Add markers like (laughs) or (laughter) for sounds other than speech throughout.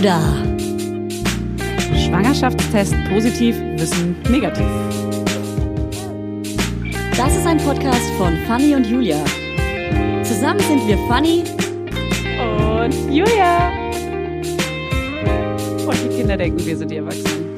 Lauda. Schwangerschaftstest positiv, Wissen negativ. Das ist ein Podcast von Fanny und Julia. Zusammen sind wir Fanny Und Julia. Und die Kinder denken, wir sind die Erwachsenen.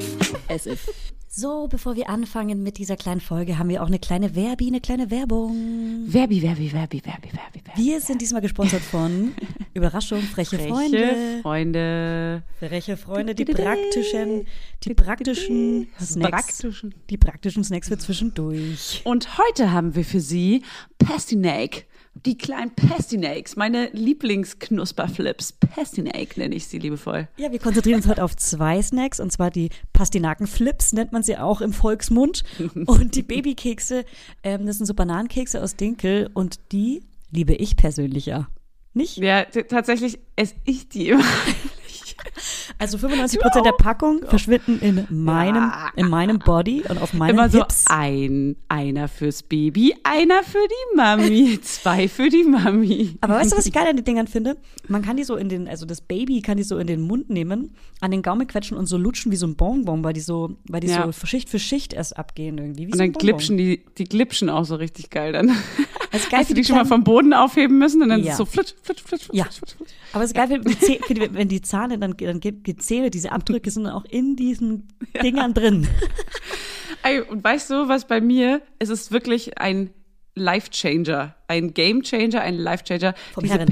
as if. So, bevor wir anfangen mit dieser kleinen Folge, haben wir auch eine kleine Werbi, eine kleine Werbung. Werbi, Werbi, Werbi, Werbi, Werbi, Werbi. Wir sind diesmal gesponsert von (laughs) Überraschung, freche, Freche Freunde. Freunde. Freche Freunde, die praktischen, die praktischen Snacks. Praktischen. Die praktischen Snacks für zwischendurch. Und heute haben wir für Sie Pastinake. Die kleinen Pastinakes, meine Lieblingsknusperflips. Pastinake nenne ich sie liebevoll. Ja, wir konzentrieren uns heute auf zwei Snacks, und zwar die Pastinakenflips, nennt man sie auch im Volksmund. (laughs) Und die Babykekse, ähm, das sind so Bananenkekse aus Dinkel und die liebe ich persönlich ja. Nicht? Ja, tatsächlich esse ich die immer. Also 95 Prozent der Packung verschwinden in meinem, in meinem Body und auf meinen Immer so Hips. ein, einer fürs Baby, einer für die Mami, (laughs) zwei für die Mami. Aber weißt du, was ich geil an den Dingern finde? Man kann die so in den, also das Baby kann die so in den Mund nehmen, an den Gaumen quetschen und so lutschen wie so ein Bonbon, weil die so, weil die Ja. so Schicht für Schicht erst abgehen irgendwie. Wie Und so dann glitschen die, die glitschen auch so richtig geil dann. (laughs) Ist geil Hast du die die schon mal vom Boden aufheben müssen und dann Ja. so flitsch, flitsch, flitsch, flitsch, Ja. flitsch, flitsch. Aber es ist geil, wenn die, wenn die Zahne dann, dann Zähne, diese Abdrücke sind auch in diesen (laughs) Dingern drin. (laughs) Ey, und weißt du, was bei mir, es ist wirklich ein Life Changer, ein Game Changer, ein Life Changer. Vom Diese Herren.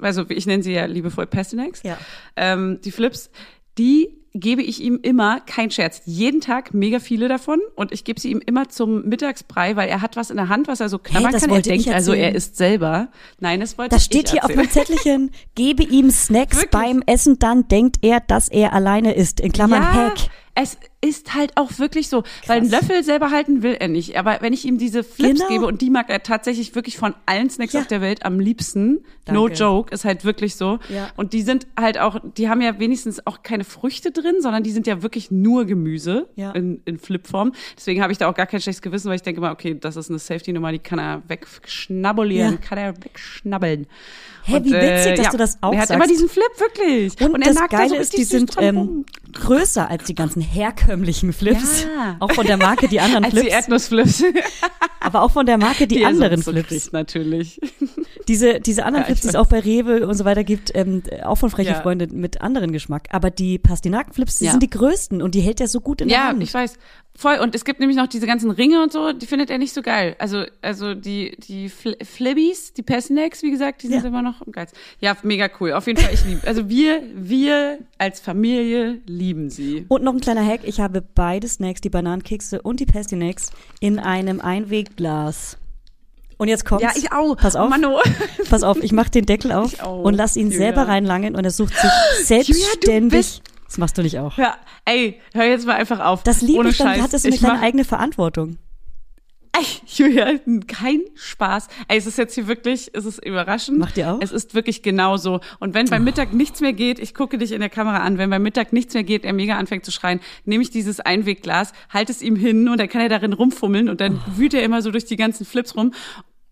Also ich nenne sie ja liebevoll Pastinakes, Ja. ähm, die Flips, die gebe ich ihm immer, kein Scherz, jeden Tag mega viele davon und ich gebe sie ihm immer zum Mittagsbrei, weil er hat was in der Hand, was er so knabbern das kann. Er denkt also, er isst selber. Nein, das wollte Das ich steht hier auf erzählen. meinem (laughs) Zettelchen. Gebe ihm Snacks Wirklich? beim Essen, dann denkt er, dass er alleine ist. In Klammern ja, Hack. Es ist halt auch wirklich so, weil einen Löffel selber halten will er nicht. Aber wenn ich ihm diese Flips Genau. gebe und die mag er tatsächlich wirklich von allen Snacks Ja. auf der Welt am liebsten, no Danke. joke, ist halt wirklich so. Ja. Und die sind halt auch, die haben ja wenigstens auch keine Früchte drin, sondern die sind ja wirklich nur Gemüse Ja. in, in Flipform. Deswegen habe ich da auch gar kein schlechtes Gewissen, weil ich denke mal, okay, das ist eine Safety-Nummer, die kann er wegschnabulieren, Ja. kann er wegschnabbeln. Hä, wie witzig, dass du das auch Er hat sagst. immer diesen Flip, wirklich. Und, er das nagt da Geile so ist, die sind ähm, größer als die ganzen herkömmlichen Flips. Ja. Auch von der Marke die anderen (laughs) Als die Flips. Erdnussflips. (laughs) aber auch von der Marke die, er anderen so Flips. kriegt, natürlich. (laughs) Diese, diese anderen Ja, Flips, die es auch bei Rewe und so weiter gibt, ähm, auch von Freche Ja. Freunde mit anderen Geschmack. Aber die Pastinakenflips, die Ja. sind die größten und die hält er so gut in der Ja, Hand. ich weiß. Voll. Und es gibt nämlich noch diese ganzen Ringe und so, die findet er nicht so geil. Also, also die, die Fl Flibbies, die Passinacks, wie gesagt, die sind Ja. immer noch geilsten. Ja, mega cool. Auf jeden Fall, ich liebe. Also wir, wir als Familie lieben sie. Und noch ein kleiner Hack, ich habe beide Snacks, die Bananenkekse und die Pastinacks, in einem Einwegglas. Und jetzt kommt's. Ja, ich auch. Pass auf. Mano. Pass auf, ich mach den Deckel (laughs) auf und lass ihn Julia. selber reinlangen und er sucht sich (gasps) Julia, selbstständig. bist- das machst du nicht auch. Ja, ey, hör jetzt mal einfach auf. Das liebe Ohne ich, dann Scheiß. hat es so eine kleine mach- eigene Verantwortung. Ey, Julia, kein Spaß. Ey, es ist jetzt hier wirklich, es ist überraschend. Macht ihr auch? Es ist wirklich genauso. Und wenn beim Mittag nichts mehr geht, ich gucke dich in der Kamera an, wenn beim Mittag nichts mehr geht, er mega anfängt zu schreien, nehme ich dieses Einwegglas, halte es ihm hin und dann kann er darin rumfummeln und dann Oh. wühlt er immer so durch die ganzen Flips rum.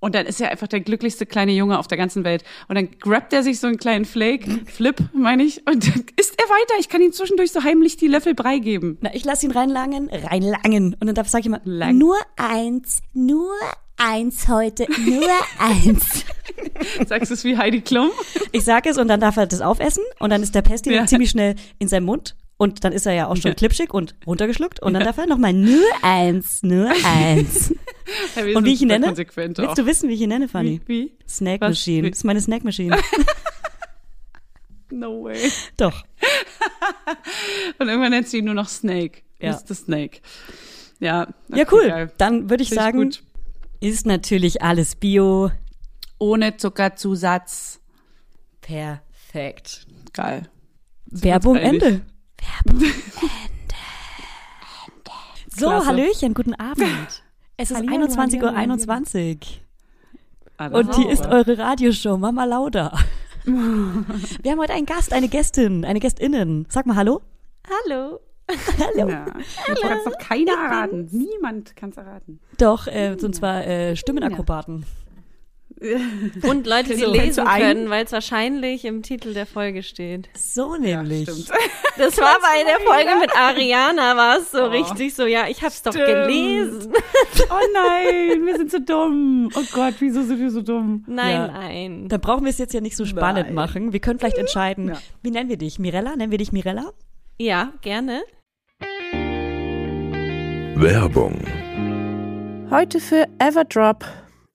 Und dann ist er einfach der glücklichste kleine Junge auf der ganzen Welt. Und dann grabt er sich so einen kleinen Flake, Flip, meine ich, und dann isst er weiter. Ich kann ihm zwischendurch so heimlich die Löffel Brei geben. Na, ich lass ihn reinlangen, reinlangen. Und dann darf sag ich immer, Lang. nur eins, nur eins heute, nur eins. (laughs) Sagst du es wie Heidi Klum? Ich sage es und dann darf er das aufessen und dann ist der Pesti Ja. ziemlich schnell in seinem Mund und dann ist er ja auch schon Ja. klipschig und runtergeschluckt und dann darf er nochmal nur eins, nur (laughs) eins. Ja, und wie ich ihn nenne? Willst auch. du wissen, wie ich ihn nenne, Fanny? Wie? wie? Snack Was? Machine. Wie? Das ist meine Snack Machine. (laughs) No way. Doch. (laughs) Und irgendwann nennt sie ihn nur noch Snake. Ja. Mr. Snake. Ja. Ja, cool. geil. Dann würde ich Finde ich sagen, gut. ist natürlich alles Bio. Ohne Zuckerzusatz. Perfekt. Geil. Werbung. Ende. Werbung Ende. So, Klasse. Hallöchen, guten Abend. (laughs) Es ist Hallihallo, 21.21 Uhr. hallihallo, 21. Ah, Und hier ist eure Radioshow, Mama Lauda. (laughs) Wir haben heute einen Gast, eine Gästin, eine Gästinnen. Sag mal Hallo. Hallo. Hallo. Ja. Das kann es doch keiner erraten. Niemand kann es erraten. Doch, äh, und zwar äh, Stimmenakrobaten. (laughs) Und Leute, die So, lesen können, weil es wahrscheinlich im Titel der Folge steht. So nämlich. stimmt. (laughs) Das war bei der Folge mit Ariana, war es so richtig so, ja, ich hab's doch Stimmt. gelesen. (laughs) Oh nein, wir sind so dumm. Oh Gott, wieso sind wir so dumm? Nein, Ja. nein. Dann brauchen wir es jetzt ja nicht so spannend Nein. machen. Wir können vielleicht entscheiden, Ja. wie nennen wir dich? Mirella? Nennen wir dich Mirella? Ja, gerne. Werbung. Heute für Everdrop.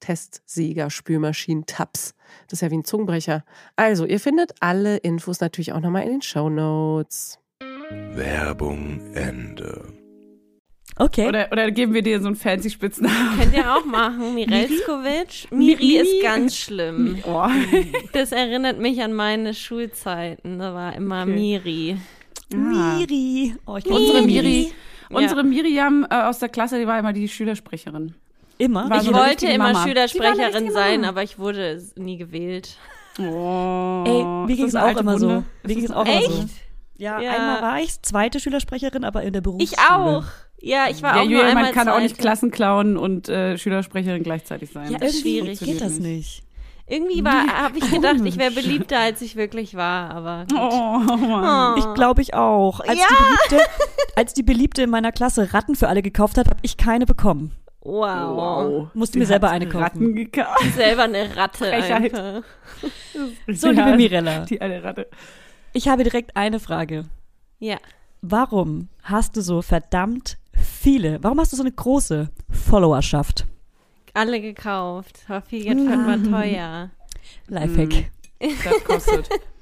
Testsieger, Spülmaschinen, Tabs. Das ist ja wie ein Zungenbrecher. Also, ihr findet alle Infos natürlich auch nochmal in den Show Notes. Werbung Ende. Okay. Oder, oder geben wir dir so einen fancy Spitznamen? Könnt ihr auch machen. (laughs) Mirelskovic. Miri Miri? ist ganz schlimm. Oh. (laughs) Das erinnert mich an meine Schulzeiten. Da war immer Okay. Miri. Miri. Oh, ich Unsere Miri. Ja. Unsere Miriam äh, aus der Klasse, die war immer die Schülersprecherin. Immer. War Ich so wollte immer Mama. Schülersprecherin sein, aber ich wurde nie gewählt. Oh. Ey, mir ging es auch immer so. Mir ging es auch eine- immer so. Echt? Ja, Ja. einmal war ich zweite Schülersprecherin, aber in der Berufsschule. Ich auch. Ja, ich war Ja, auch nur Julia, einmal man kann auch nicht. Klassenclown und äh, Schülersprecherin gleichzeitig sein. Ja, Das ist irgendwie schwierig. geht das nicht. Irgendwie war, habe ich gedacht, ich wäre beliebter, als ich wirklich war, aber gut. Oh, Mann. Ich glaube ich auch. Als, Ja. die Beliebte, als die Beliebte in meiner Klasse Ratten für alle gekauft hat, habe ich keine bekommen. Wow. Musste Sie mir selber eine kaufen. Ratten gekauft. (laughs) Selber eine Ratte. So, liebe Mirella. Die eine Ratte. Ich habe direkt eine Frage. Ja. Warum hast du so verdammt viele, warum hast du so eine große Followerschaft? Alle gekauft. War viel Geld war teuer. Lifehack. Das kostet. (laughs)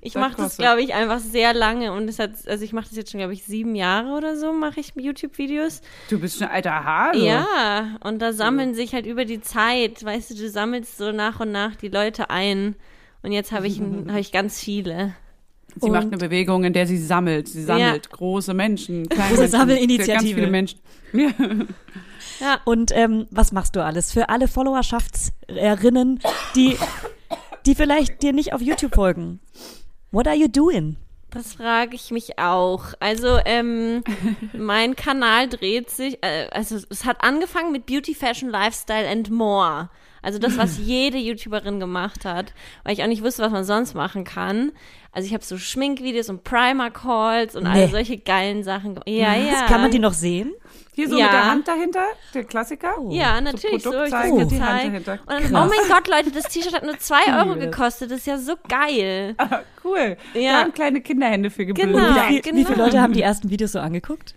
Ich mache das, glaube ich, einfach sehr lange und es hat, also ich mache das jetzt schon, glaube ich, sieben Jahre oder so, mache ich YouTube-Videos. Du bist schon ein alter Hase. Ja, und da sammeln sich halt über die Zeit, weißt du, du sammelst so nach und nach die Leute ein. Und jetzt habe ich, (laughs) habe ich ganz viele. Sie Und- macht eine Bewegung, in der sie sammelt. Sie sammelt große Menschen, kleine Große Menschen, Sammelinitiative. Ganz viele Menschen. (laughs) Ja. Ja, Und ähm, was machst du alles für alle Followerschaftserinnen, die, die vielleicht dir nicht auf YouTube folgen? What are you doing? das frage ich mich auch. Also, ähm, (laughs) mein Kanal dreht sich, äh, also es hat angefangen mit Beauty, Fashion, Lifestyle and More. Also das, was (laughs) jede YouTuberin gemacht hat, weil ich auch nicht wusste, was man sonst machen kann. Also ich habe so Schminkvideos und Primer-Calls und all Nee. solche geilen Sachen. ge- Ja, ja. Kann man die noch sehen? Hier so Ja. mit der Hand dahinter, der Klassiker. Ja, natürlich. So, Produkt ich zeigen, das die Hand dahinter. Und dann, oh mein Gott, Leute, das T-Shirt hat nur zwei Euro liebe das. gekostet. Das ist ja so geil. (laughs) Ah, cool. Ja. Da haben kleine Kinderhände für gebildet. Genau. Wie, viel, wie viele genau. Leute haben die ersten Videos so angeguckt?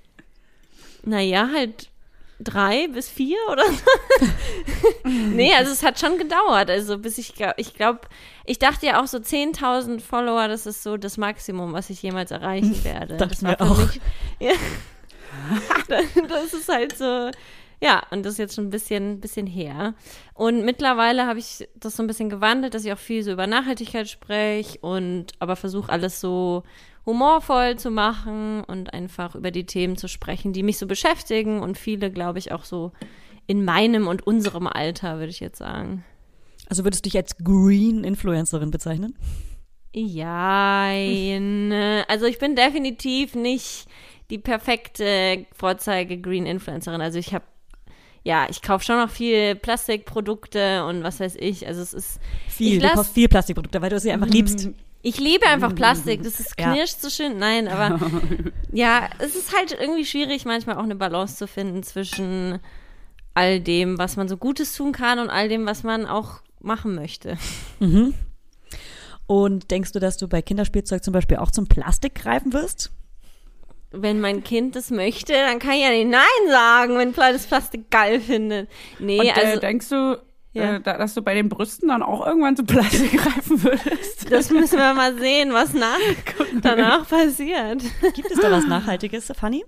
Naja, halt drei bis vier oder so. (laughs) nee, also es hat schon gedauert. Also bis ich, ich glaube, ich dachte ja auch so 10.000 Follower, das ist so das Maximum, was ich jemals erreichen (laughs) werde. Dachte das für auch. mich. (laughs) Ja. das ist halt so. Ja, und das ist jetzt schon ein bisschen, bisschen her. Und mittlerweile habe ich das so ein bisschen gewandelt, dass ich auch viel so über Nachhaltigkeit spreche und aber versuche alles so humorvoll zu machen und einfach über die Themen zu sprechen, die mich so beschäftigen und viele, glaube ich, auch so in meinem und unserem Alter, würde ich jetzt sagen. Also würdest du dich als Green Influencerin bezeichnen? Ja, (laughs) also ich bin definitiv nicht die perfekte Vorzeige Green Influencerin. Also ich habe ja, ich kaufe schon noch viel Plastikprodukte und was weiß ich. Also es ist Viel, Ich du kaufst viel Plastikprodukte, weil du sie einfach liebst. (laughs) Ich liebe einfach Plastik. Das ist Ja. knirscht so schön. Nein, aber (laughs) ja, es ist halt irgendwie schwierig, manchmal auch eine Balance zu finden zwischen all dem, was man so Gutes tun kann und all dem, was man auch machen möchte. Und denkst du, dass du bei Kinderspielzeug zum Beispiel auch zum Plastik greifen wirst? Wenn mein Kind das möchte, dann kann ich ja nicht Nein sagen, wenn das Plastik geil findet. Nee, Und äh, also denkst du, Ja. äh, da, dass du bei den Brüsten dann auch irgendwann zu Plastik (laughs) greifen würdest? das müssen wir mal sehen, was nach, (laughs) danach passiert. Gibt es da was Nachhaltiges, Fanny?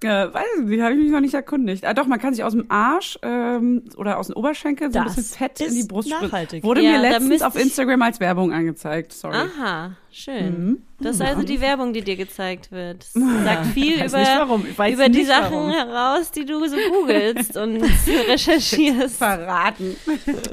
Äh, weiß ich nicht, habe ich mich noch nicht erkundigt. Ah, doch, man kann sich aus dem Arsch ähm, oder aus dem Oberschenkel so ein Das bisschen Fett in die Brust spritzen. nachhaltig. Wurde Ja, mir letztens auf Instagram als Werbung angezeigt. Sorry. Aha, schön. Das ist also die Werbung, die dir gezeigt wird. Das (laughs) sagt viel über, nicht warum. Ich weiß über die Sachen warum. heraus, die du so googelst und (laughs) recherchierst. Verraten.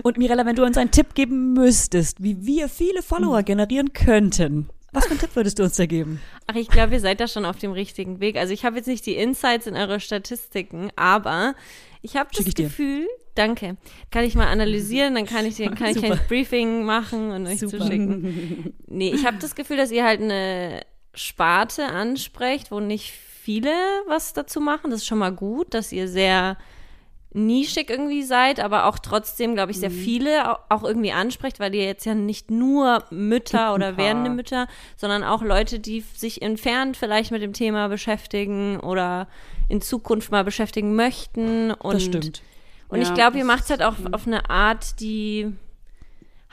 Und Mirella, wenn du uns einen Tipp geben müsstest, wie wir viele Follower generieren könnten, was für einen Tipp würdest du uns da geben? Ach, ich glaube, ihr seid da schon auf dem richtigen Weg. Also ich habe jetzt nicht die Insights in eure Statistiken, aber ich habe das ich. Gefühl, danke, kann ich mal analysieren, dann kann ich dir, kann ich ein Briefing machen und euch Super. zuschicken. Nee, ich habe das Gefühl, dass ihr halt eine Sparte ansprecht, wo nicht viele was dazu machen. Das ist schon mal gut, dass ihr sehr nischig irgendwie seid, aber auch trotzdem, glaube ich, sehr viele au- auch irgendwie ansprecht, weil ihr jetzt ja nicht nur Mütter oder werdende Mütter, sondern auch Leute, die sich entfernt vielleicht mit dem Thema beschäftigen oder in Zukunft mal beschäftigen möchten. Und, Das stimmt. Und ich Ja, glaube, ihr macht es halt auch auf eine Art, die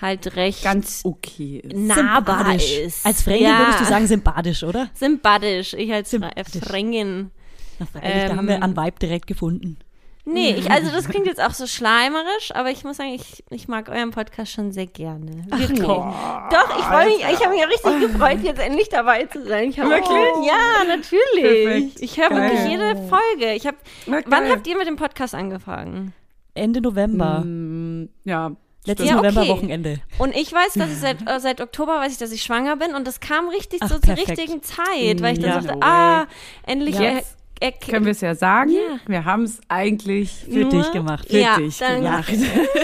halt recht Ganz okay ist. nahbar ist. Als Fränkin ja. würdest du sagen sympathisch, oder? Sympathisch. Ich als Fra- äh, Sympathisch. Frängin. Na, freilich, da haben wir Ähm, an Vibe direkt gefunden. Nee, ich, also das klingt jetzt (laughs) auch so schleimerisch, aber ich muss sagen, ich, ich mag euren Podcast schon sehr gerne. Wirklich. Doch, ich freue mich, ich habe mich ja richtig gefreut, jetzt endlich dabei zu sein. Ich hab Wirklich? Ja, natürlich. Perfekt. Ich höre wirklich jede Folge. Ich hab, Na, wann habt ihr mit dem Podcast angefangen? Ende November. Mm, Ja. Letztes Ja, okay. November-Wochenende. Und ich weiß, dass ich seit, (laughs) äh, seit Oktober weiß ich, dass ich schwanger bin und das kam richtig Ach, so zur perfekt. richtigen Zeit, weil ich dann Ja. dachte, No ah, endlich Ja. er, Können wir es ja sagen? Ja. Wir haben es eigentlich Für nur- dich gemacht. für ja, dich dann, gemacht.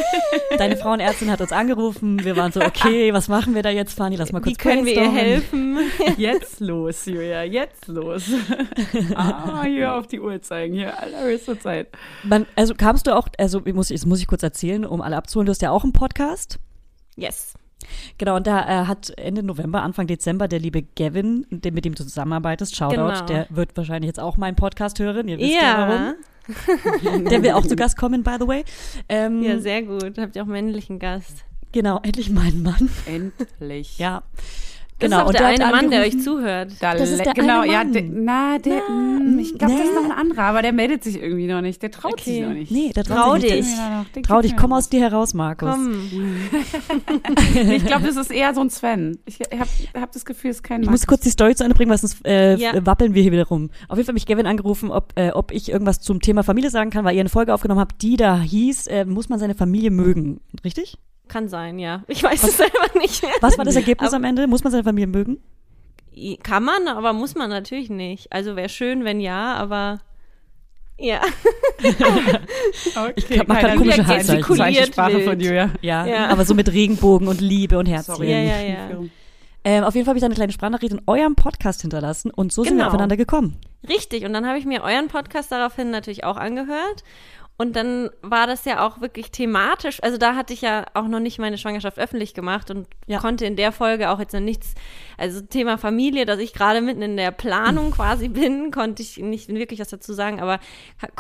(laughs) Deine Frauenärztin hat uns angerufen. Wir waren so, okay, (laughs) was machen wir da jetzt, Fanny? Lass mal kurz Wie können wir ihr helfen? (laughs) Jetzt los, Julia, jetzt los. ah, hier auf die Uhr zeigen, hier allerhöchste Zeit. Man, also kamst du auch, also muss, das muss ich kurz erzählen, um alle abzuholen, du hast ja auch einen Podcast. Yes. Genau, und da äh, hat Ende November, Anfang Dezember der liebe Gavin, der, mit dem du zusammenarbeitest, Shoutout, Genau. der wird wahrscheinlich jetzt auch meinen Podcast hören, ihr wisst ja, Ja. warum. (laughs) Der will auch zu Gast kommen, by the way. Ähm, Ja, sehr gut. Habt ihr auch männlichen Gast. genau, endlich mein Mann. Endlich. Ja. Das Genau, ist auch und der, hat eine Mann, der euch zuhört. Da Das ist der genau, eine ja, Mann. der, na, der, mm, ich glaube, das ist noch ein anderer, aber der meldet sich irgendwie noch nicht. Der traut sich Okay. noch nicht. Nee, der traut Trau sich nicht. dich. Ja, den Trau dich, komm aus dir heraus, Markus. Komm. (laughs) Ich glaube, das ist eher so ein Sven. Ich habe hab das Gefühl, es ist kein Ich muss Markus. kurz die Story zu Ende bringen, weil sonst äh, Ja. wappeln wir hier wieder rum. Auf jeden Fall hat mich Gavin angerufen, ob, äh, ob ich irgendwas zum Thema Familie sagen kann, weil ihr eine Folge aufgenommen habt, die da hieß, äh, muss man seine Familie mögen. Richtig? Kann sein, ja. Ich weiß es selber nicht. Was war das Ergebnis am Ende? Muss man seine Familie mögen? Kann man, aber muss man natürlich nicht. Also wäre schön, wenn ja, aber Ja. Okay, Ich glaub, man kann keine komische. Zeichensprache Wild. von Julia. Ja, Ja. aber so mit Regenbogen und Liebe und Herzchen. Sorry. Ja, ja, ja. Ähm, auf jeden Fall habe ich da eine kleine Sprachnachricht in eurem Podcast hinterlassen und so sind wir Genau. aufeinander gekommen. Richtig, und dann habe ich mir euren Podcast daraufhin natürlich auch angehört. Und dann war das ja auch wirklich thematisch. Also da hatte ich ja auch noch nicht meine Schwangerschaft öffentlich gemacht und Ja. konnte in der Folge auch jetzt noch nichts, also Thema Familie, dass ich gerade mitten in der Planung (laughs) quasi bin, konnte ich nicht wirklich was dazu sagen. Aber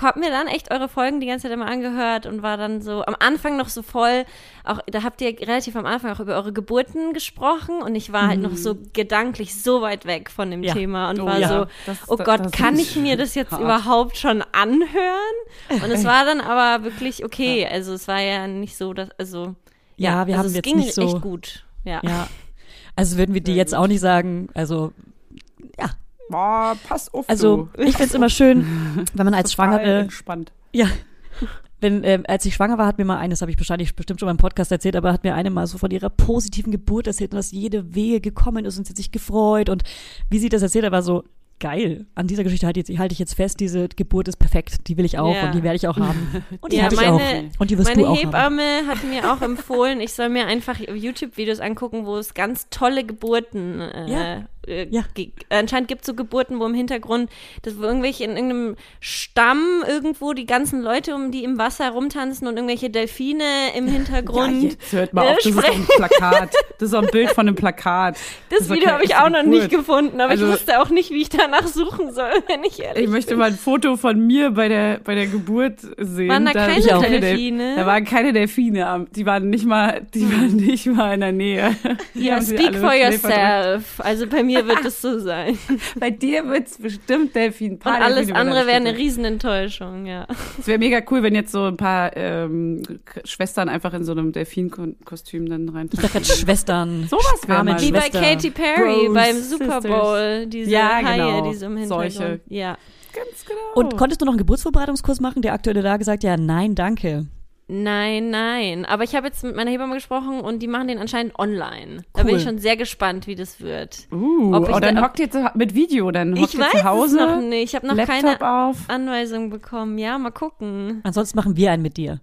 habe mir dann echt eure Folgen die ganze Zeit immer angehört und war dann so am Anfang noch so voll, auch da habt ihr relativ am Anfang auch über eure Geburten gesprochen und ich war halt noch so gedanklich so weit weg von dem Ja. Thema und Oh war ja. so, Das- oh Gott, kann ich mir das jetzt hart. überhaupt schon anhören? Und es war dann aber wirklich (laughs) okay. Also es war ja nicht so, dass, also Ja, wir also haben es jetzt ging nicht so- echt gut. Ja. Ja. Also würden wir die jetzt auch nicht sagen, also ja, Boah, pass auf. also du. ich find's immer schön, wenn man als (laughs) Total Schwangere, entspannt. ja, wenn, ähm, als ich schwanger war, hat mir mal eines, habe ich wahrscheinlich bestimmt schon beim Podcast erzählt, aber hat mir eine mal so von ihrer positiven Geburt erzählt und dass jede Wehe gekommen ist und sie hat sich gefreut und wie sie das erzählt hat, war so geil. An dieser Geschichte halte ich, jetzt- halte ich jetzt fest, diese Geburt ist perfekt, die will ich auch Ja. und die werde ich auch (laughs) haben. Und die Ja, habe ich meine- auch. Und die wirst Meine du auch haben. Hebamme hat mir auch empfohlen, ich soll mir einfach YouTube-Videos angucken, wo es ganz tolle Geburten äh, Ja. Äh, Ja. anscheinend gibt es so Geburten, wo im Hintergrund, das wo irgendwelche in irgendeinem Stamm irgendwo die ganzen Leute, um die im Wasser rumtanzen und irgendwelche Delfine im Hintergrund. Jetzt hört mal Äh, auf, das ist ein Plakat. Das ist doch ein (laughs) Bild von einem Plakat. Das, doch Video habe ich auch noch nicht gefunden, aber Also- ich wusste auch nicht, wie ich danach suchen soll, (laughs) wenn ich ehrlich Ich möchte mal ein Foto von mir bei der, bei der Geburt sehen. Waren da hab keine Delfine? Da waren keine Delfine. Die waren nicht mal, die waren nicht mal in der Nähe. Ja, (laughs) speak for yourself. Also bei mir wird es so sein. (laughs) Bei dir wird's bestimmt Delfin. Und alles andere wäre eine Riesenenttäuschung, ja. Es wäre mega cool, wenn jetzt so ein paar ähm, Schwestern einfach in so einem Delfin-Kostüm dann rein. Ich dachte gerade Schwestern. Sowas wäre mal Wie bei. Katy Perry Bros, beim Super. Bowl, diese Ja, Haie, genau. die so im Hintergrund. Solche. Ja. Ganz genau. Und konntest du noch einen Geburtsvorbereitungskurs machen? Der aktuelle da gesagt, ja, nein, danke. Nein, nein. Aber ich habe jetzt mit meiner Hebamme gesprochen und die machen den anscheinend online. Da bin Cool. ich schon sehr gespannt, wie das wird. Uh, Ob ich oh, dann da- hockt ihr zu, mit Video, dann hockt Ich ihr weiß zu Hause, es noch nicht. Ich habe noch Laptop keine auf. Anweisung bekommen. Ja, mal gucken. Ansonsten machen wir einen mit dir.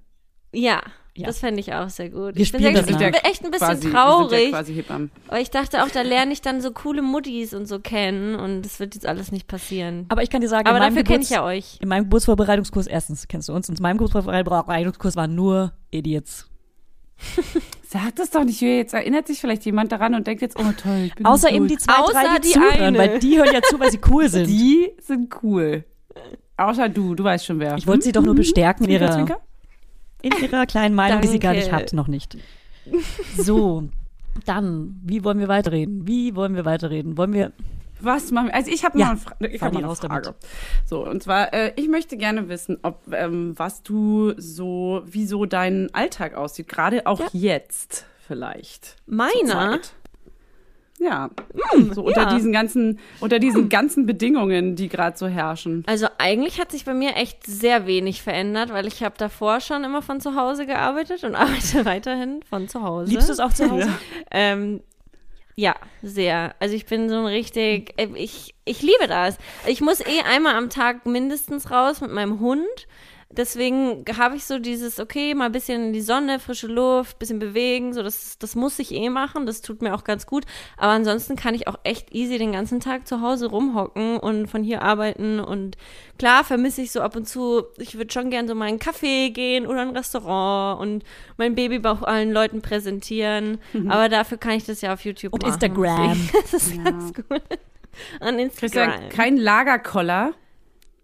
Ja, Ja. das fände ich auch sehr gut. Wir ich bin, das ich bin echt ein bisschen quasi, wir Sind traurig, ja weil ich dachte auch, da lerne ich dann so coole Muttis und so kennen und das wird jetzt alles nicht passieren. Aber ich kann dir sagen, Aber in, meinem dafür kenne ich ja euch. in meinem Geburtsvorbereitungskurs, erstens kennst du uns, in meinem Geburtsvorbereitungskurs waren nur Idiots. (laughs) Sag das doch nicht, Julia. Jetzt erinnert sich vielleicht jemand daran und denkt jetzt, oh toll, ich bin Außer eben die zwei, Außer drei, die, die zuhören, eine. weil die hören ja zu, weil sie cool (laughs) sind. Die sind cool. Außer du, du weißt schon wer. ich wollte sie doch nur bestärken in ihrer. In ihrer kleinen Meinung, die sie gar Danke. nicht hat, noch nicht. So, dann, wie wollen wir weiterreden? Wie wollen wir weiterreden? Wollen wir, Was machen wir? Also ich habe Ja, mal eine, Fra ich hab mal eine Frage. So, und zwar, äh, ich möchte gerne wissen, ob ähm, was du so, wie so dein Alltag aussieht, gerade auch jetzt vielleicht. Meiner? Ja. so unter ja. diesen ganzen, unter diesen ganzen Bedingungen, die gerade so herrschen. Also eigentlich hat sich bei mir echt sehr wenig verändert, weil ich habe davor schon immer von zu Hause gearbeitet und (laughs) arbeite weiterhin von zu Hause. liebst du es auch zu Hause? (laughs) Ähm, ja, sehr. Also ich bin so ein richtig, äh, ich, ich liebe das. Ich muss eh einmal am Tag mindestens raus mit meinem Hund. Deswegen habe ich so dieses, okay, mal ein bisschen in die Sonne, frische Luft, bisschen bewegen, so das, das muss ich eh machen, das tut mir auch ganz gut. Aber ansonsten kann ich auch echt easy den ganzen Tag zu Hause rumhocken und von hier arbeiten. Und klar vermisse ich so ab und zu, ich würde schon gern so mal in einen Café gehen oder ein Restaurant und mein Babybauch allen Leuten präsentieren. Aber dafür kann ich das ja auf YouTube Und machen. Instagram. (laughs) Das ist ganz gut. An Christian, Instagram. kein Lagerkoller.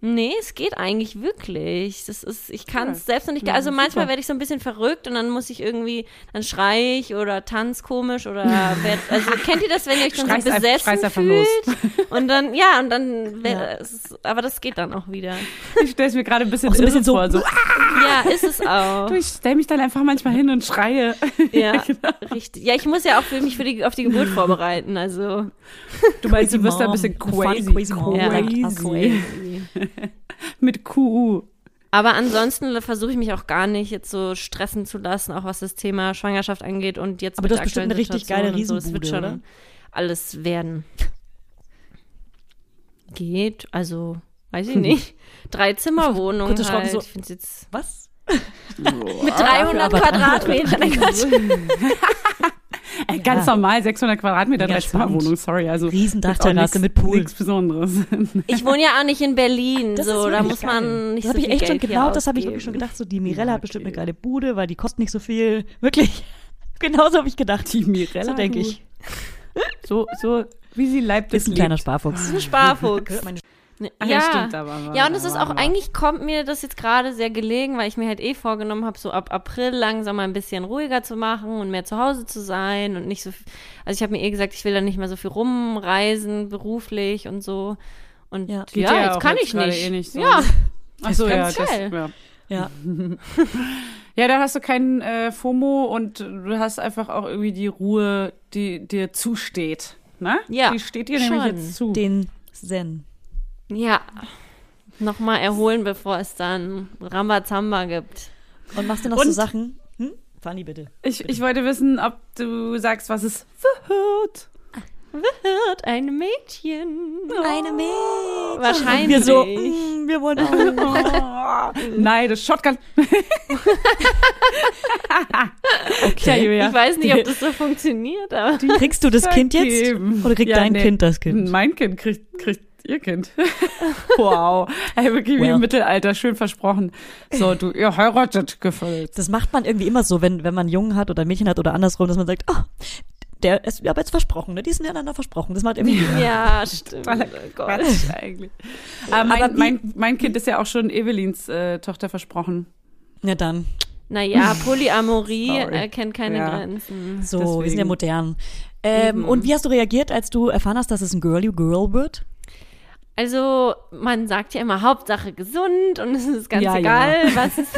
Nee, es geht eigentlich wirklich. Das ist, ich kann es Ja. selbst noch nicht. Ja, also manchmal werde ich so ein bisschen verrückt und dann muss ich irgendwie, dann schrei ich oder tanz komisch oder (laughs) werd, also kennt ihr das, wenn ihr euch dann so besessen einfach fühlt? Und dann, ja, und dann, (laughs) Ja. es ist, aber das geht dann auch wieder. Ich stelle es mir gerade ein bisschen, Auch so ein bisschen so- vor. So, (laughs) Ja, ist es auch. du, ich stelle mich dann einfach manchmal hin und schreie. Ja, genau. richtig. Ja, ich muss ja auch für mich für die, auf die Geburt vorbereiten, also. Du meinst, du wirst da ein bisschen crazy. crazy. Ja, crazy. (laughs) Mit QU. Aber ansonsten versuche ich mich auch gar nicht jetzt so stressen zu lassen, auch was das Thema Schwangerschaft angeht und jetzt Aber mit du der hast bestimmt eine richtig geile und so, es wird Riesenbude, schon oder? alles werden. Geht, also weiß ich nicht, Drei-Zimmer-Wohnung Kurz erschrocken, halt. so- Ich find's jetzt Was? (laughs) mit 300 aber- Quadratmetern. (laughs) Äh, Ganz normal, 600 Quadratmeter, Mega Dreizimmerwohnung, sorry. Also Riesendachterrasse mit Pool. Nichts Besonderes. Ich wohne ja auch nicht in Berlin, Das so, da muss geil. man nicht das so hab ich viel echt schon Geld hier genau, das habe ich wirklich schon gedacht. So, die Mirella Ja, hat bestimmt eine geile Bude, weil die kostet nicht so viel. (laughs) Wirklich. Genauso habe ich gedacht. Die Mirella. So denke ich. So, so wie sie leibt, Ist ein kleiner Sparfuchs. Ein Sparfuchs. Ne, Ach, ja, ja, stimmt aber. Ja, und es ist auch, aber- eigentlich kommt mir das jetzt gerade sehr gelegen, weil ich mir halt eh vorgenommen habe, so ab April langsam mal ein bisschen ruhiger zu machen und mehr zu Hause zu sein und nicht so viel, also ich habe mir eh gesagt, ich will dann nicht mehr so viel rumreisen, beruflich und so. Und Ja. ja, ja jetzt auch kann jetzt ich nicht. eh nicht so. Ja, (laughs) Ach so, ja, das, ja. Ja. (laughs) Ja, da hast du keinen äh, FOMO und du hast einfach auch irgendwie die Ruhe, die dir zusteht. Ne? Ja, Die steht dir nämlich jetzt zu. Den Zen. Ja. Nochmal erholen, bevor es dann Rambazamba gibt. Und machst du noch so Und- Sachen? Hm? Fanny, bitte. Ich, ich wollte wissen, ob du sagst, was es wird. Wird ein Mädchen. Eine Mädchen. Wahrscheinlich. Wir so, mm, wir wollen auch. (laughs) Nein, das Shotgun. (laughs) Tja, Okay. Julia. Ich weiß nicht, ob das so funktioniert, aber. Kriegst du das Kind jetzt? Oder kriegt Ja, dein nee. Kind das Kind? Mein Kind kriegt, kriegt ihr Kind. (laughs) (laughs) wow. Ey, wirklich wie Well. im Mittelalter, schön versprochen. So, du, ihr heiratet gefüllt. Das macht man irgendwie immer so, wenn, wenn man einen Jungen hat oder ein Mädchen hat oder andersrum, dass man sagt, oh, der ist aber jetzt versprochen, ne? Die sind einander versprochen. Das macht irgendwie. Ja, (laughs) stimmt. Oh Gott. Eigentlich. Aber mein, Aber wie- mein, mein Kind ist ja auch schon Evelins äh, Tochter versprochen. Ja, dann. Naja, Polyamorie Sorry. äh, kennt keine Ja. Grenzen. So, wir sind ja Deswegen. modern. Ähm, Eben. und wie hast du reagiert, als du erfahren hast, dass es ein Girly Girl wird? Also, man sagt ja immer Hauptsache gesund und es ist ganz Ja, egal, was es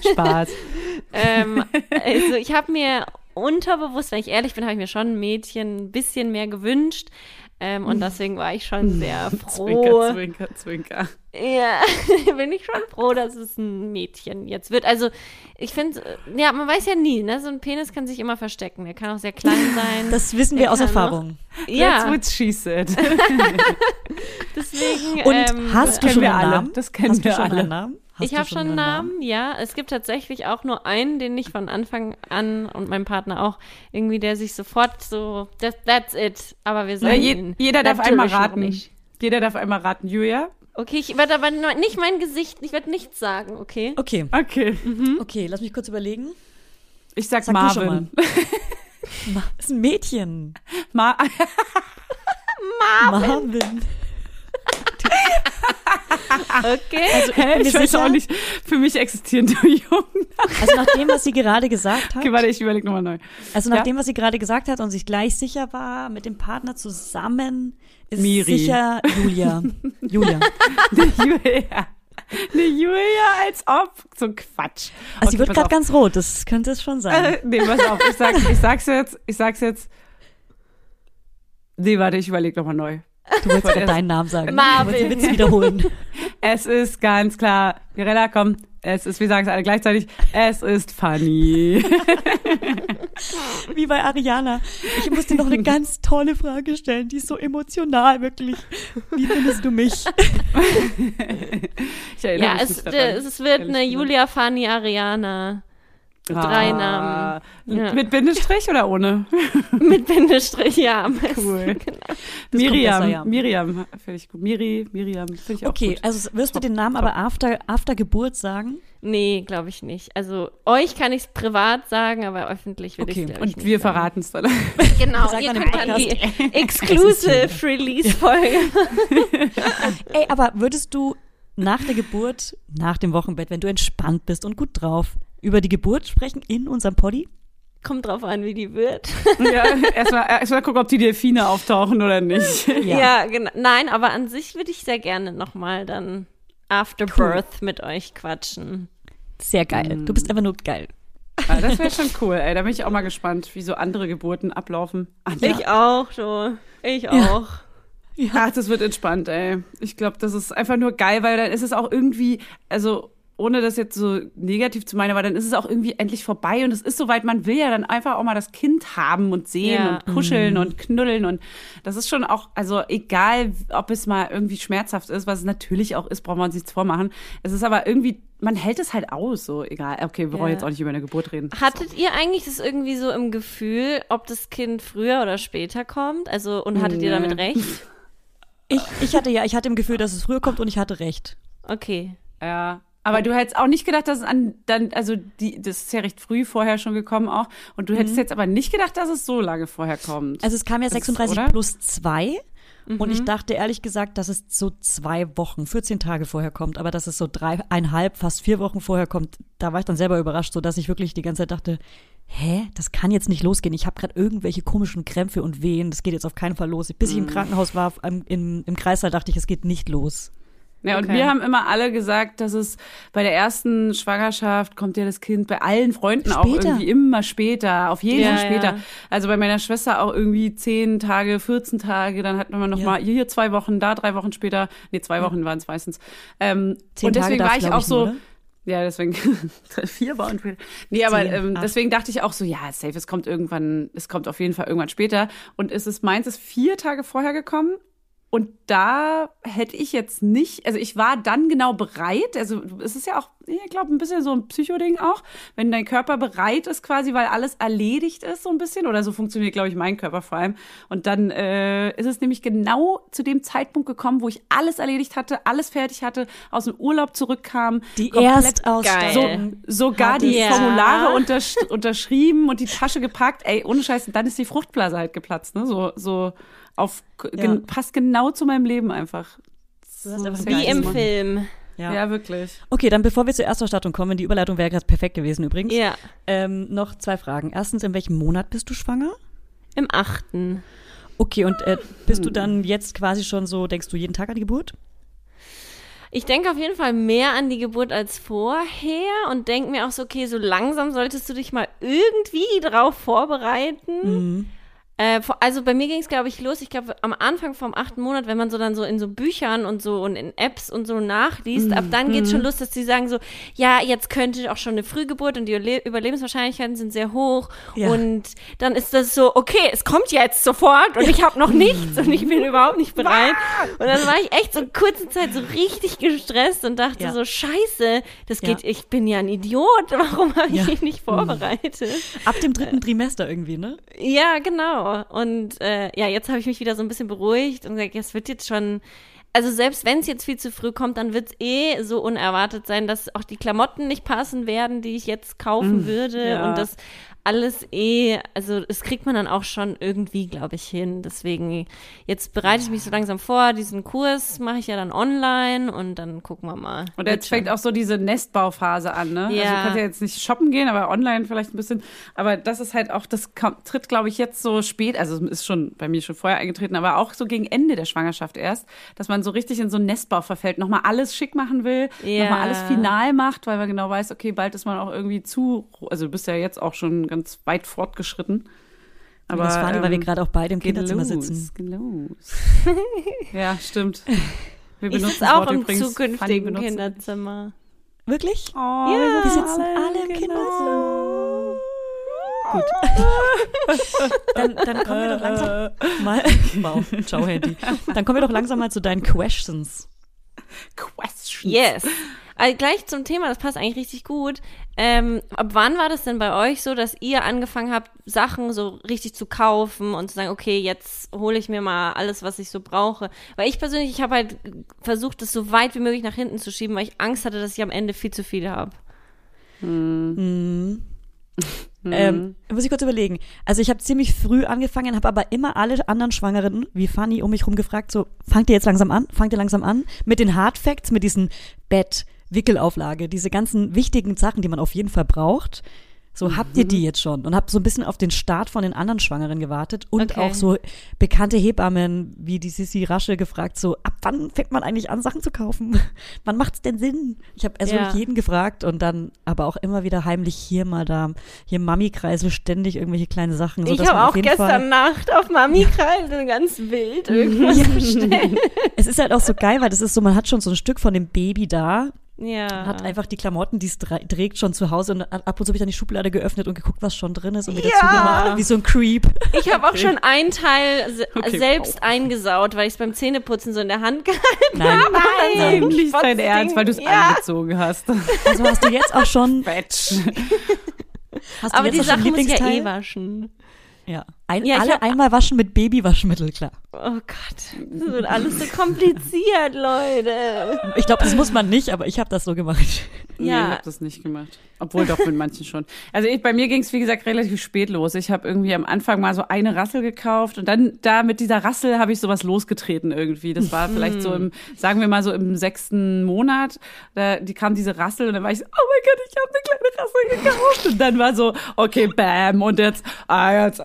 (laughs) (laughs) Spaß. ähm, Also, ich habe mir unterbewusst, wenn ich ehrlich bin, habe ich mir schon ein Mädchen ein bisschen mehr gewünscht. Ähm, und deswegen war ich schon sehr (laughs) froh. Zwinker, zwinker, zwinker. Ja, (laughs) bin ich schon froh, dass es ein Mädchen jetzt wird. Also, ich finde, ja, man weiß ja nie, ne? So ein Penis kann sich immer verstecken. Der kann auch sehr klein (laughs) sein. Das wissen wir aus Erfahrung. That's ja, what she said. deswegen. Und ähm, hast du schon wir einen alle. Namen? Das kennen hast du wir schon alle. einen Namen? Hast ich habe schon einen Namen, ja. Es gibt tatsächlich auch nur einen, den ich von Anfang an und mein Partner auch irgendwie, der sich sofort so, that, that's it. Aber wir Ja, sagen je, ihn jeder darf einmal raten. Nicht. Jeder darf einmal raten. Julia? Okay, ich werde aber nicht mein Gesicht, ich werde nichts sagen, okay? Okay, Okay. okay, lass mich kurz überlegen. Ich sag, Sag Marvin. Ma ist ein Mädchen. Ma (laughs) Marvin. Okay. Also mir ich weiß sicher, auch nicht, für mich existieren nur Jungen. also nach dem, was sie gerade gesagt hat, Okay, warte, ich überlege nochmal neu. also nach Ja? dem, was sie gerade gesagt hat und sich gleich sicher war mit dem Partner zusammen, ist Miri. sicher Julia. Julia. (laughs) Julia. Eine Julia, als ob. So ein Quatsch. Also sie Okay, wird pass gerade ganz rot, das könnte es schon sein. Äh, nee, pass auf, ich sag's, ich sag's jetzt, ich sag's jetzt. Nee, warte, ich überlege nochmal neu. Du wolltest wollte gerade deinen Namen sagen. Marvin. Du wolltest den Witz wiederholen. (laughs) Es ist ganz klar, Mirella, komm, es ist, wir sagen es alle gleichzeitig, es ist funny. (laughs) Wie bei Ariana. Ich muss dir noch eine ganz tolle Frage stellen, die ist so emotional, wirklich. Wie findest du mich? (laughs) Ja, mich es, es wird eine Julia Fanny Ariana. Gesagt. drei Ah, Namen. Ja. Mit Bindestrich oder ohne? (laughs) Mit Bindestrich, ja. Cool. besser, Miriam, ja. Miriam, finde ich gut. Miri, Miriam, finde ich auch Okay, gut. also wirst du den Namen aber after, after Geburt sagen? Nee, glaube ich nicht. Also euch kann ich es privat sagen, aber öffentlich will Okay, ich es Und wir verraten es dann. (laughs) Genau, ihr dann könnt dann die. (laughs) Exclusive Release-Folge. Ey, aber würdest du nach der Geburt, nach dem Wochenbett, wenn du entspannt bist und gut drauf, über die Geburt sprechen in unserem Poddy? Kommt drauf an, wie die wird. (laughs) ja, erstmal erst mal gucken, ob die Delfine auftauchen oder nicht. (laughs) Ja, genau. Nein, aber an sich würde ich sehr gerne nochmal dann After Birth mit euch quatschen. Sehr geil. Du bist einfach nur geil. Ah, das wäre schon cool, ey. Da bin ich auch mal gespannt, wie so andere Geburten ablaufen. Ach, Ich auch, so. Ich auch. Ach, das wird entspannt, ey. Ich glaube, das ist einfach nur geil, weil dann ist es auch irgendwie, also ohne das jetzt so negativ zu meinen, aber dann ist es auch irgendwie endlich vorbei und es ist soweit, man will ja dann einfach auch mal das Kind haben und sehen Ja. und kuscheln und knuddeln und das ist schon auch, also egal, ob es mal irgendwie schmerzhaft ist, was es natürlich auch ist, brauchen wir uns nichts vormachen. Es ist aber irgendwie, man hält es halt aus, so egal. Okay, wir wollen Ja. jetzt auch nicht über eine Geburt reden. Hattet ihr eigentlich das irgendwie so im Gefühl, ob das Kind früher oder später kommt? Also, und hattet ihr Nee. damit recht? (laughs) Ich, ich hatte ja, ich hatte im Gefühl, dass es früher kommt und ich hatte recht. Okay. Ja. Aber du hättest auch nicht gedacht, dass es an dann, also die, das ist ja recht früh vorher schon gekommen auch. Und du hättest jetzt aber nicht gedacht, dass es so lange vorher kommt. Also es kam ja Das ist- 36 oder? plus 2 und ich dachte ehrlich gesagt, dass es so zwei Wochen, 14 Tage vorher kommt, aber dass es so dreieinhalb, fast vier Wochen vorher kommt, da war ich dann selber überrascht, so dass ich wirklich die ganze Zeit dachte, hä, das kann jetzt nicht losgehen. Ich habe gerade irgendwelche komischen Krämpfe und Wehen, das geht jetzt auf keinen Fall los. Bis ich im Krankenhaus war, im, im, im Kreißsaal, dachte ich, es geht nicht los. Ja, und Okay. wir haben immer alle gesagt, dass es bei der ersten Schwangerschaft kommt ja das Kind bei allen Freunden auch Später. irgendwie immer später, auf jeden Ja, Fall später. ja. Also bei meiner Schwester auch irgendwie zehn Tage, 14 Tage, dann hatten wir noch Ja. mal hier zwei Wochen, da drei Wochen später, nee, zwei Wochen waren es meistens. Ähm, Zehn und deswegen Tage war ich auch ich, so, nur, ja, deswegen (laughs) vier Wochen später. Nee, aber ähm, deswegen dachte ich auch so, ja, safe, es kommt irgendwann, es kommt auf jeden Fall irgendwann später. Und es ist meins ist vier Tage vorher gekommen. Und da hätte ich jetzt nicht, also ich war dann genau bereit, also es ist ja auch, ich glaube, ein bisschen so ein Psychoding auch, wenn dein Körper bereit ist quasi, weil alles erledigt ist so ein bisschen, oder so funktioniert, glaube ich, mein Körper vor allem. Und dann äh, ist es nämlich genau zu dem Zeitpunkt gekommen, wo ich alles erledigt hatte, alles fertig hatte, aus dem Urlaub zurückkam. Die. Erstausstattung. sogar die Ja. Formulare untersch unterschrieben und die Tasche gepackt. Ey, ohne Scheiß, dann ist die Fruchtblase halt geplatzt, ne? So, so auf, gen, passt genau zu meinem Leben einfach. So Wie im Mann. Film. Ja. Ja, wirklich. Okay, dann bevor wir zur Erstausstattung kommen, die Überleitung wäre gerade perfekt gewesen übrigens. Ja. Ähm, noch zwei Fragen. Erstens, in welchem Monat bist du schwanger? Im achten. Okay, und äh, bist du dann jetzt quasi schon so, denkst du jeden Tag an die Geburt? Ich denke auf jeden Fall mehr an die Geburt als vorher und denke mir auch so, okay, so langsam solltest du dich mal irgendwie drauf vorbereiten. Äh, also bei mir ging es, glaube ich, los. Ich glaube, am Anfang vom achten Monat, wenn man so dann so in so Büchern und so und in Apps und so nachliest, ab dann geht's schon los, dass die sagen so, ja, jetzt könnte auch schon eine Frühgeburt und die Überle Überlebenswahrscheinlichkeiten sind sehr hoch. Ja. Und dann ist das so, okay, es kommt jetzt sofort und ich habe noch nichts und ich bin (laughs) überhaupt nicht bereit. Und dann war ich echt so kurze Zeit so richtig gestresst und dachte Ja. so, scheiße, das Ja. geht, ich bin ja ein Idiot, warum habe ich Ja. mich nicht vorbereitet? Ab dem dritten Trimester irgendwie, ne? Ja, genau. Und äh, ja, jetzt habe ich mich wieder so ein bisschen beruhigt und gesagt, es wird jetzt schon. Also selbst wenn es jetzt viel zu früh kommt, dann wird es eh so unerwartet sein, dass auch die Klamotten nicht passen werden, die ich jetzt kaufen würde. ja. Und das alles eh, also das kriegt man dann auch schon irgendwie, glaube ich, hin. Deswegen, jetzt bereite ich mich so langsam vor. Diesen Kurs mache ich ja dann online und dann gucken wir mal. Und jetzt fängt auch so diese Nestbauphase an, ne? Also Ja. du kannst ja jetzt nicht shoppen gehen, aber online vielleicht ein bisschen. Aber das ist halt auch, das kam, tritt, glaube ich, jetzt so spät, also es ist schon bei mir schon vorher eingetreten, aber auch so gegen Ende der Schwangerschaft erst, dass man so richtig in so einen Nestbau verfällt, nochmal alles schick machen will, Ja. nochmal alles final macht, weil man genau weiß, okay, bald ist man auch irgendwie zu, also du bist ja jetzt auch schon ganz weit fortgeschritten. Aber das war, weil wir ähm, gerade auch beide im Kinderzimmer los, sitzen. los. (laughs) ja, stimmt. Wir Ich benutzen sitze das auch im übrigens. Zukünftigen. Kinderzimmer. Wirklich? Oh, Ja. Wir sitzen alle im Kinderzimmer. Gut. (laughs) dann, dann kommen wir doch langsam (laughs) mal. Wow, ciao Handy. Dann kommen wir doch langsam mal zu deinen Questions. Questions. Yes. Also gleich zum Thema, das passt eigentlich richtig gut. Ähm, ab wann war das denn bei euch so, dass ihr angefangen habt, Sachen so richtig zu kaufen und zu sagen, okay, jetzt hole ich mir mal alles, was ich so brauche? Weil ich persönlich, ich habe halt versucht, das so weit wie möglich nach hinten zu schieben, weil ich Angst hatte, dass ich am Ende viel zu viel habe. (laughs) Ähm, muss ich kurz überlegen. Also ich habe ziemlich früh angefangen, habe aber immer alle anderen Schwangeren wie Fanny um mich rum gefragt, so, fangt ihr jetzt langsam an? Fangt ihr langsam an? Mit den Hard Facts, mit diesen Bett, Wickelauflage, diese ganzen wichtigen Sachen, die man auf jeden Fall braucht. So, habt ihr die jetzt schon? Und habe so ein bisschen auf den Start von den anderen Schwangeren gewartet und Okay. auch so bekannte Hebammen wie die Sissi Rasche gefragt, so, ab wann fängt man eigentlich an, Sachen zu kaufen? (laughs) wann macht's denn Sinn? Ich habe also Ja. jeden gefragt und dann aber auch immer wieder heimlich hier mal da, hier Mami-Kreisel ständig irgendwelche kleine Sachen. So, ich habe auch gestern Fall, Nacht auf Mami Kreisel ganz wild (laughs) irgendwas bestellt. Es ist halt auch so geil, weil das ist so, man hat schon so ein Stück von dem Baby da Ja. Hat einfach die Klamotten, die es trägt, schon zu Hause und ab und zu habe ich dann die Schublade geöffnet und geguckt, was schon drin ist und wieder Ja. zugemacht, wie so ein Creep. Ich habe auch schon einen Teil se (laughs) Okay, selbst eingesaut, weil ich es beim Zähneputzen so in der Hand (laughs) gehalten Nein, Nein, Nein, nicht dein. Ernst, weil du es Ja. angezogen hast. (laughs) Also hast du jetzt auch schon, Batch. hast du Aber jetzt die auch schon Sachen muss ich ja eh waschen. Ja. Ein, Ja, alle hab- einmal waschen mit Babywaschmittel, klar. Oh Gott, das wird alles so kompliziert, Leute. Ich glaube, das muss man nicht, aber ich habe das so gemacht. Nee, Ja. ich habe das nicht gemacht. Obwohl doch mit manchen schon. Also ich, bei mir ging es, wie gesagt, relativ spät los. Ich habe irgendwie am Anfang mal so eine Rassel gekauft und dann da mit dieser Rassel habe ich sowas losgetreten irgendwie. Das war vielleicht so im, sagen wir mal so im sechsten Monat. Da, die kam diese Rassel und dann war ich so, oh mein Gott, ich habe eine kleine Rassel gekauft. Und dann war so, okay, bam, und jetzt, ah, jetzt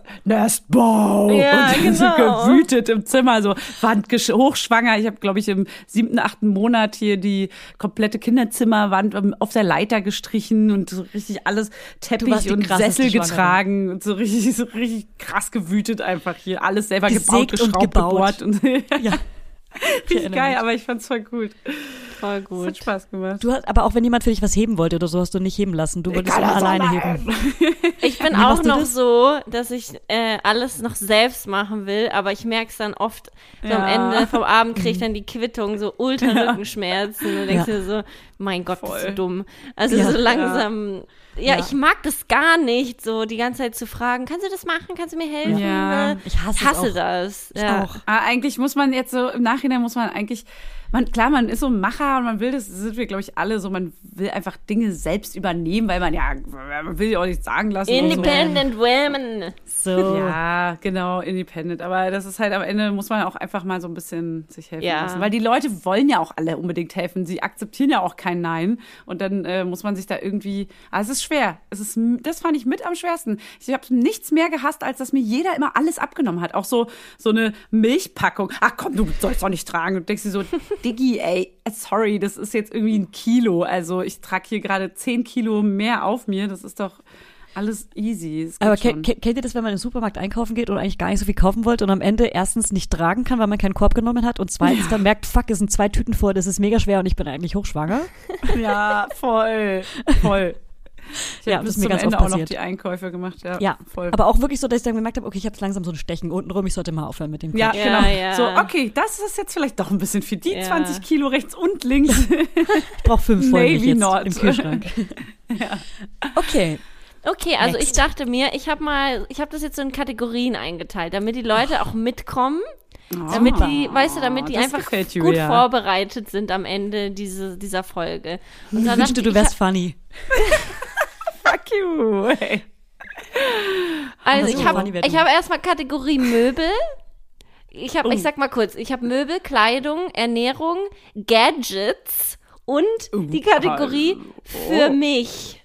Nestbau. Ja, und (laughs) genau. gewütet im Zimmer, so Wandgesch hochschwanger. Ich habe, glaube ich, im siebten, achten Monat hier die komplette Kinderzimmerwand ähm, auf der Leiter gestrichen und so richtig alles Teppich und Sessel getragen und so richtig, so richtig krass gewütet einfach hier. Alles selber Gesägt gebaut, und geschraubt, gebaut. gebohrt und Ja. (laughs) (laughs) richtig geil, aber ich fand's voll gut. Voll Es hat gut. Spaß gemacht. Du hast, aber auch wenn jemand für dich was heben wollte oder so, hast du nicht heben lassen. Du wolltest immer alleine heben. (laughs) Ich bin Wie auch noch das? so, dass ich äh, alles noch selbst machen will, aber ich merke es dann oft so am Ja. Ende vom Abend kriege ich dann die Quittung, so ultra (laughs) Rückenschmerzen und denkst Ja. dir so, mein Gott, bist du Voll. dumm. Also Ja. so langsam, ja. Ja. ich mag das gar nicht, so die ganze Zeit zu fragen, kannst du das machen, kannst du mir helfen? Ja. Ich hasse, Ich hasse auch. das. Ich ja. auch. Aber eigentlich muss man jetzt so, im Nachhinein muss man eigentlich, man, klar, man ist so ein Macher und man will das, sind wir, glaube ich, alle so, man will einfach Dinge selbst übernehmen, weil man ja, man will ja auch nichts sagen lassen. und so. Independent Women. So. (laughs) Ja, genau, independent. Aber das ist halt am Ende muss man auch einfach mal so ein bisschen sich helfen Ja. lassen. Weil die Leute wollen ja auch alle unbedingt helfen. Sie akzeptieren ja auch kein Nein. Und dann äh, muss man sich da irgendwie. Aber es ist schwer. Es ist, das fand ich mit am schwersten. Ich habe nichts mehr gehasst, als dass mir jeder immer alles abgenommen hat. Auch so, so eine Milchpackung. Ach komm, du sollst doch nicht tragen. Und denkst dir so, Diggi, ey, sorry, das ist jetzt irgendwie ein Kilo. Also ich trage hier gerade zehn Kilo mehr auf mir. Das ist doch alles easy. Aber kennt ihr das, wenn man im Supermarkt einkaufen geht und eigentlich gar nicht so viel kaufen wollte und am Ende erstens nicht tragen kann, weil man keinen Korb genommen hat und zweitens dann merkt, fuck, es sind zwei Tüten vor, das ist mega schwer und ich bin eigentlich hochschwanger? Ja, voll, voll. Ich Ja, habe das bis ist mir zum ganz Ende oft auch noch passiert. die Einkäufe gemacht. Ja, Ja, voll. aber auch wirklich so, dass ich dann gemerkt habe, okay, ich habe langsam so ein Stechen untenrum, ich sollte mal aufhören mit dem ja, Quatsch. Ja, genau. ja. So, okay, das ist jetzt vielleicht doch ein bisschen viel. Die Ja. 20 Kilo rechts und links. (laughs) Ich brauche fünf Folgen jetzt Not. im Kühlschrank. (laughs) Okay, Okay, also Next. ich dachte mir, ich habe mal, ich habe das jetzt so in Kategorien eingeteilt, damit die Leute auch mitkommen, damit die, weißt du, damit die einfach gefällt gut vorbereitet sind am Ende diese, dieser Folge. Und ich dann wünschte, dachte du ich, wärst funny. (laughs) Fuck you. Hey. Also ich habe habe erstmal Kategorie Möbel. Ich habe, Oh. ich sag mal kurz, ich habe Möbel, Kleidung, Ernährung, Gadgets und die Kategorie für mich.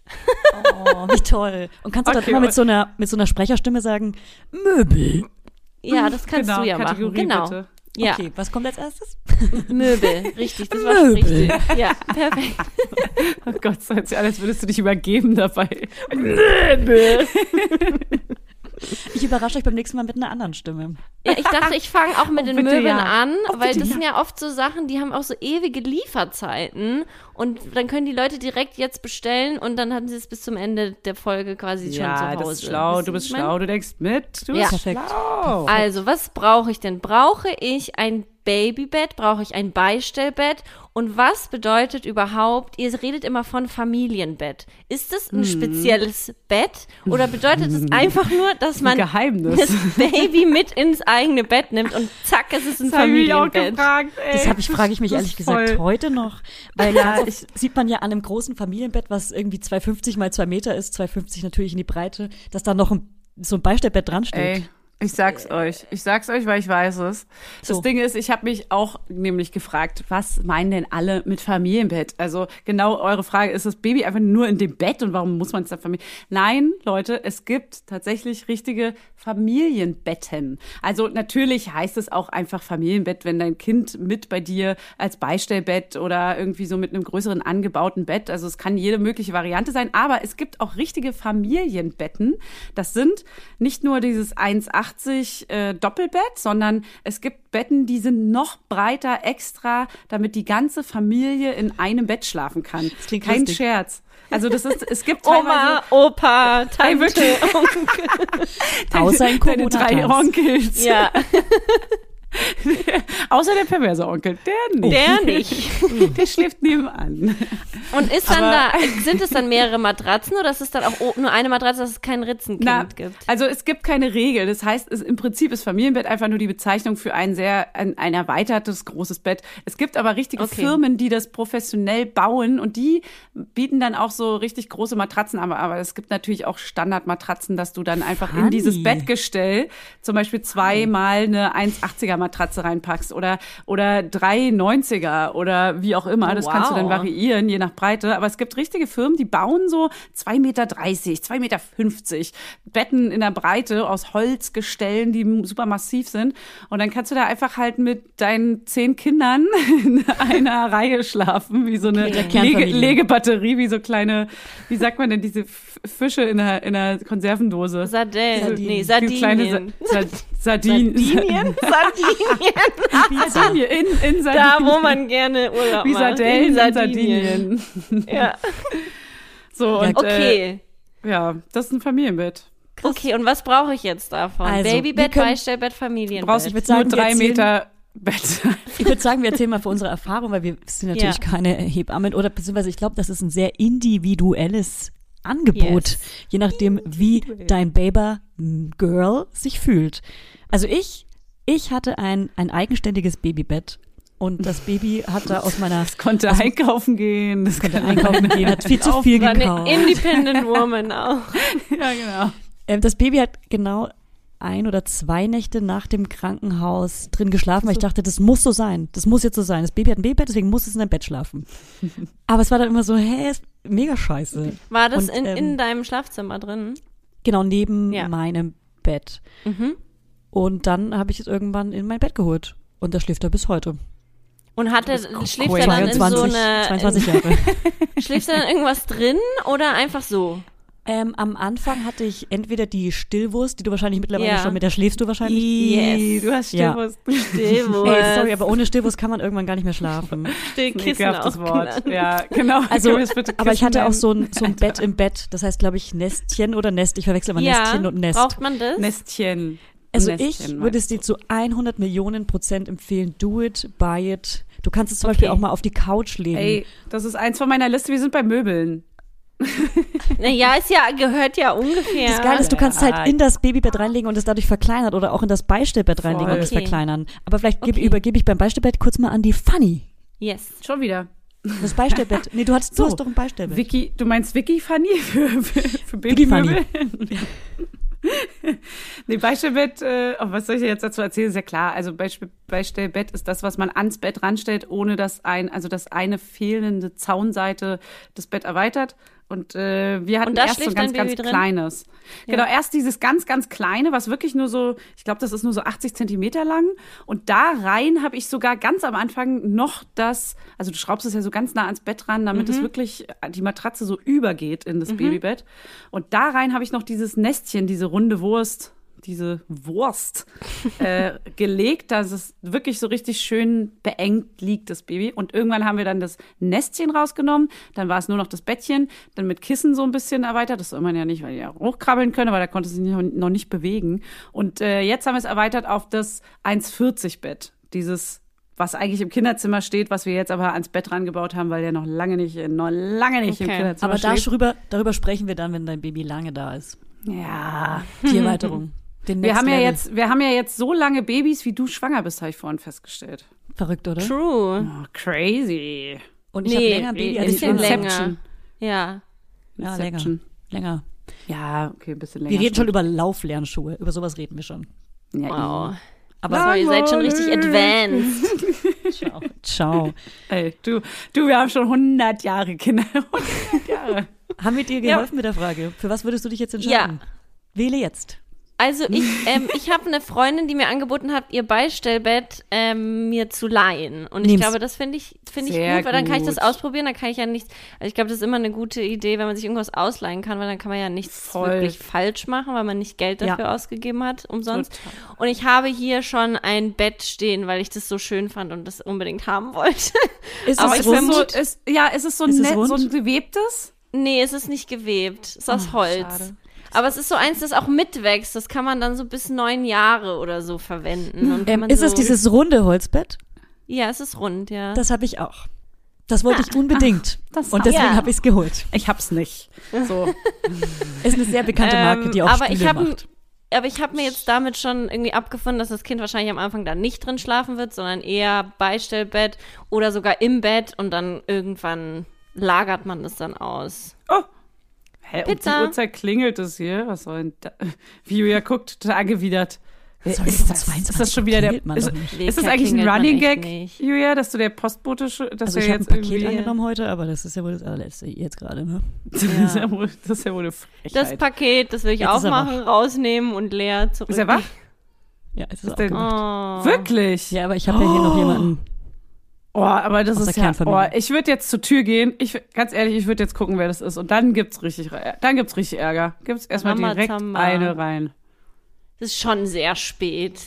Oh, wie toll. Und kannst du dann Okay, immer mit so einer mit so einer Sprecherstimme sagen, Möbel. Ja, das kannst genau, du ja Kategorie machen. Genau. bitte. Ja, Okay, was kommt als erstes? Möbel, (laughs) richtig, das war Möbel. richtig. Ja, perfekt. (laughs) Oh Gott, so hört sich an, als würdest du dich übergeben dabei. Ich überrasche euch beim nächsten Mal mit einer anderen Stimme. Ja, ich dachte, ich fange auch mit den Oh, bitte, Möbeln ja. an, Oh, weil bitte, das ja. sind ja oft so Sachen, die haben auch so ewige Lieferzeiten und dann können die Leute direkt jetzt bestellen und dann haben sie es bis zum Ende der Folge quasi schon zu Ja, Hause. das ist schlau, du bist schlau, du denkst mit, du Ja. bist Perfekt. schlau. Also, was brauche ich denn? Brauche ich ein Babybett? Brauche ich ein Beistellbett? Und was bedeutet überhaupt, ihr redet immer von Familienbett. Ist das Mhm. ein spezielles Bett oder bedeutet es (laughs) einfach nur, dass man das Geheimnis. Baby mit ins eigene Bett nimmt und zack, es ist ein Das Familienbett? gefragt. Ey. Das habe ich, frage ich mich Das ehrlich gesagt heute noch. Weil (laughs) ja, ich, sieht man ja an einem großen Familienbett, was irgendwie 2,50 mal 2 Meter ist, 2,50 natürlich in die Breite, dass da noch ein, so ein Beistellbett dran steht. Ey, ich sag's euch. Ich sag's euch, weil ich weiß es. Das So. Ding ist, ich habe mich auch nämlich gefragt, was meinen denn alle mit Familienbett? Also genau eure Frage, ist das Baby einfach nur in dem Bett und warum muss man es dann Familie? Nein, Leute, es gibt tatsächlich richtige Familienbetten. Also natürlich heißt es auch einfach Familienbett, wenn dein Kind mit bei dir als Beistellbett oder irgendwie so mit einem größeren angebauten Bett. Also es kann jede mögliche Variante sein, aber es gibt auch richtige Familienbetten. Das sind nicht nur dieses 1,80 1,80 äh, Doppelbett, sondern es gibt Betten, die sind noch breiter extra, damit die ganze Familie in einem Bett schlafen kann. Das klingt Kein lustig. Scherz. Also das ist, es gibt (laughs) Oma, Opa, Tante. Onkel. (laughs) Außer in deine drei. Onkels. Ja, (laughs) Außer der perverse Onkel, der nicht. der nicht. (laughs) Der schläft nebenan. Und ist dann Aber- da, sind es dann mehrere Matratzen oder ist es dann auch nur eine Matratze, dass es kein Ritzenkind Na, gibt? Also es gibt keine Regel. Das heißt, es, im Prinzip ist Familienbett einfach nur die Bezeichnung für ein sehr ein, ein erweitertes großes Bett. Es gibt aber richtige Okay. Firmen, die das professionell bauen und die bieten dann auch so richtig große Matratzen. Aber, aber es gibt natürlich auch Standardmatratzen, dass du dann einfach in Funny. dieses Bettgestell zum Beispiel zweimal eine 1,80er Matratze reinpackst oder oder drei 90er oder wie auch immer. Das kannst du dann Wow. variieren, je nach Breite. Aber es gibt richtige Firmen, die bauen so 2,30 Meter, 2,50 Meter Betten in der Breite aus Holzgestellen, die super massiv sind. Und dann kannst du da einfach halt mit deinen zehn Kindern in einer (laughs) Reihe schlafen, wie so eine Lege. Legebatterie, wie so kleine, wie sagt man denn, diese Fische in einer, in einer Konservendose. Sardellen, nee, Wie kleine Sardinien. Sa. Sardinien? (laughs) Sardinien. (laughs) Sardinien. In, in Sardinien. Da, wo man gerne Urlaub Wie macht. Sardellen In in Sardinien. Sardinien. Ja. (laughs) So, und, Äh, Okay. ja, das ist ein Familienbett. Okay, und was brauche ich jetzt davon? Also, Babybett, können- Beistellbett, Du Familienbett. brauchst würd nur sagen, wir drei Meter Bett. (laughs) Ich würde sagen, wir erzählen mal für unsere Erfahrung, weil wir sind natürlich Ja. keine Hebammen oder beziehungsweise ich glaube, das ist ein sehr individuelles Angebot, Yes. je nachdem, wie dein Baby Girl sich fühlt. Also ich, ich hatte ein, ein eigenständiges Babybett und das Baby hat da aus meiner (laughs) Das konnte einkaufen gehen. Das konnte einkaufen (laughs) gehen, hat viel zu viel War eine gekauft. Independent (laughs) Woman auch. ja, genau. Ähm, das Baby hat genau ein oder zwei Nächte nach dem Krankenhaus drin geschlafen, weil ich dachte, das muss so sein. Das muss jetzt so sein. Das Baby hat ein Babybett, deswegen muss es in einem Bett schlafen. Aber es war dann immer so, hä, ist mega scheiße. War das Und, in, ähm, in deinem Schlafzimmer drin? Genau neben Ja. meinem Bett. Mhm. Und dann habe ich es irgendwann in mein Bett geholt. Und da schläft er bis heute. Und hat er, schläft er dann in so 22, eine, 22 Jahre. (laughs) schläft er dann irgendwas drin oder einfach so? ähm, am Anfang hatte ich entweder die Stillwurst, die du wahrscheinlich mittlerweile Ja. schon, mit der schläfst du wahrscheinlich. Yes. Du hast Ja. Stillwurst. (laughs) Stillwurst. Ey, sorry, aber ohne Stillwurst kann man irgendwann gar nicht mehr schlafen. (laughs) Stillkissen auch Wort. genannt. Ja, genau. Also, aber ich hatte auch so ein, so ein Bett im Bett. Das heißt, glaube ich, Nestchen oder Nest. Ich verwechsel immer Ja, Nestchen und Nest. braucht man das? Nestchen. Also ich würde es dir zu 100 Millionen Prozent empfehlen. Do it, buy it. Du kannst es zum Beispiel auch mal auf die Couch legen. Ey, das ist eins von meiner Liste. Wir sind bei Möbeln. (laughs) Naja, ist ja, gehört ja ungefähr. Das Geile ist, du kannst es halt in das Babybett reinlegen und es dadurch verkleinert oder auch in das Beistellbett reinlegen Voll. und es Okay. verkleinern. Aber vielleicht Okay. übergebe ich beim Beistellbett kurz mal an die Funny. Yes. Schon wieder. Das Beistellbett. Nee, du, hattest, So. du hast doch ein Beistellbett. Vicky, du meinst Vicky Funny für, für, für Vicky Babymöbel? Nee, Beistellbett, äh, oh, was soll ich jetzt dazu erzählen? Ist ja klar. Also Beisp- Beistellbett ist das, was man ans Bett ranstellt, ohne dass ein, also dass eine fehlende Zaunseite das Bett erweitert. Und äh, wir hatten Und erst so ein ganz, ganz drin? kleines. Genau, erst dieses ganz, ganz kleine, was wirklich nur so, ich glaube, das ist nur so 80 Zentimeter lang. Und da rein habe ich sogar ganz am Anfang noch das, also du schraubst es ja so ganz nah ans Bett ran, damit Mhm. es wirklich die Matratze so übergeht in das Babybett. Und da rein habe ich noch dieses Nestchen, diese runde Wurst, diese Wurst äh, (laughs) gelegt, dass es wirklich so richtig schön beengt liegt, das Baby. Und irgendwann haben wir dann das Nestchen rausgenommen, dann war es nur noch das Bettchen, dann mit Kissen so ein bisschen erweitert. Das soll man ja nicht, weil die ja hochkrabbeln können, aber da konnte sie sich noch- nicht bewegen. Und äh, jetzt haben wir es erweitert auf das 1,40 Bett. Dieses was eigentlich im Kinderzimmer steht, was wir jetzt aber ans Bett rangebaut haben, weil der noch lange nicht, noch lange nicht im Okay. Kinderzimmer Aber schläft. darüber, darüber sprechen wir dann, wenn dein Baby lange da ist. Ja. Die Erweiterung. (laughs) Den Wir haben ja Level. jetzt, wir haben ja jetzt so lange Babys, wie du schwanger bist, habe ich vorhin festgestellt. Verrückt, oder? True. Oh, crazy. Und ich Nee, habe länger ein Baby als ein ich bisschen war. länger. Inception. Ja. Ja, länger. Inception. Länger. Ja, okay, ein bisschen länger. Wir reden schon über Lauflernschuhe. Über sowas reden wir schon. Ja, Wow. Aber Aber ihr seid schon richtig advanced. (laughs) ciao. ciao. Ey, du, du, wir haben schon 100 Jahre Kinder. (laughs) 100 Jahre. Haben wir dir geholfen mit der Frage? Für was würdest du dich jetzt entscheiden? Wähle jetzt. Also ich, (laughs) ähm, ich habe eine Freundin, die mir angeboten hat, ihr Beistellbett ähm, mir zu leihen. Und ich Nehm's. glaube, das finde ich, finde ich Sehr gut, weil dann kann ich das ausprobieren, dann kann ich ja nichts. Also ich glaube, das ist immer eine gute Idee, wenn man sich irgendwas ausleihen kann, weil dann kann man ja nichts Voll. wirklich falsch machen, weil man nicht Geld Ja. dafür ausgegeben hat, umsonst. Und ich habe hier schon ein Bett stehen, weil ich das so schön fand und das unbedingt haben wollte. (laughs) Ist Aber es ich rund? es so, ist, ja, ist es so, Ist es nett, rund? so ein gewebtes? nee, es ist nicht gewebt. Es ist aus Oh, Holz. schade. Aber es ist so eins, das auch mitwächst. Das kann man dann so bis neun Jahre oder so verwenden. Ähm, man ist so, es dieses runde Holzbett? Ja, es ist rund, ja. Das habe ich auch. Das wollte ich unbedingt. das und deswegen Ja. habe ich es geholt. Ich hab's nicht. So. (laughs) Ist eine sehr bekannte Marke, die auch Ähm, aber Spiele ich hab, macht. Aber ich habe mir jetzt damit schon irgendwie abgefunden, dass das Kind wahrscheinlich am Anfang da nicht drin schlafen wird, sondern eher Beistellbett oder sogar im Bett und dann irgendwann lagert man das dann aus. Oh. Hä, um die Pizza. Uhrzeit klingelt es hier. Was soll denn da? (laughs) Wie Julia guckt, total angewidert. Ist das? 22 Ist das schon wieder der. Ist, ist das eigentlich ein Running Gag, nicht. Julia, dass du der Postbote, schon- dass Also wir ich habe ein jetzt Paket irgendwie. angenommen heute, aber das ist ja wohl das allerletzte jetzt gerade, ne? (laughs) Das, ist ja wohl, das ist ja wohl eine Frechheit. Das Paket, das will ich Jetzt ist er aufmachen, rausnehmen und leer zurück. ist er wach? Ja, es ist auch denn- gemacht. Oh. Wirklich? Ja, aber ich habe ja hier noch jemanden. Oh, aber das ist ja. Oh, ich würde jetzt zur Tür gehen. Ich ganz ehrlich, ich würde jetzt gucken, wer das ist. Und dann gibt's richtig, dann gibt's richtig Ärger. Gibt's erstmal direkt Ramazamba. eine rein. Das ist schon sehr spät.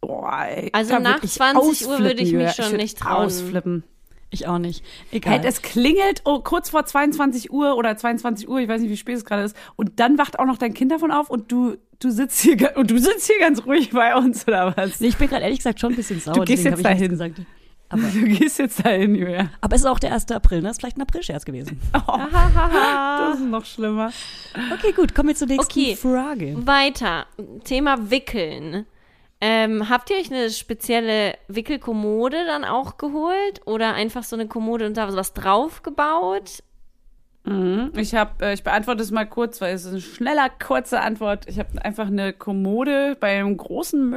Oh, ey, Also nach würd ich 20 Uhr würde ich mich schon würd nicht trauen. Ausflippen. Ich auch nicht. Egal. Hey, es klingelt oh, kurz vor 22 Uhr oder 22 Uhr, ich weiß nicht, wie spät es gerade ist, und dann wacht auch noch dein Kind davon auf und du, du sitzt hier (laughs) und du sitzt hier ganz ruhig bei uns oder was? Nee, ich bin gerade ehrlich gesagt schon ein bisschen sauer. Du gehst jetzt ich dahin. Gesagt. Aber, (laughs) Du gehst jetzt dahin, Julia. aber es ist auch der 1. April, ne? Ist vielleicht ein Aprilscherz gewesen. (laughs) Das ist noch schlimmer. Okay, gut, kommen wir zur nächsten Okay. Frage. Weiter. Thema Wickeln. Ähm, habt ihr euch eine spezielle Wickelkommode dann auch geholt? Oder einfach so eine Kommode und da was draufgebaut? Mhm. Ich habe, äh, ich beantworte es mal kurz, weil es ist eine schneller, kurze Antwort. Ich habe einfach eine Kommode bei einem großen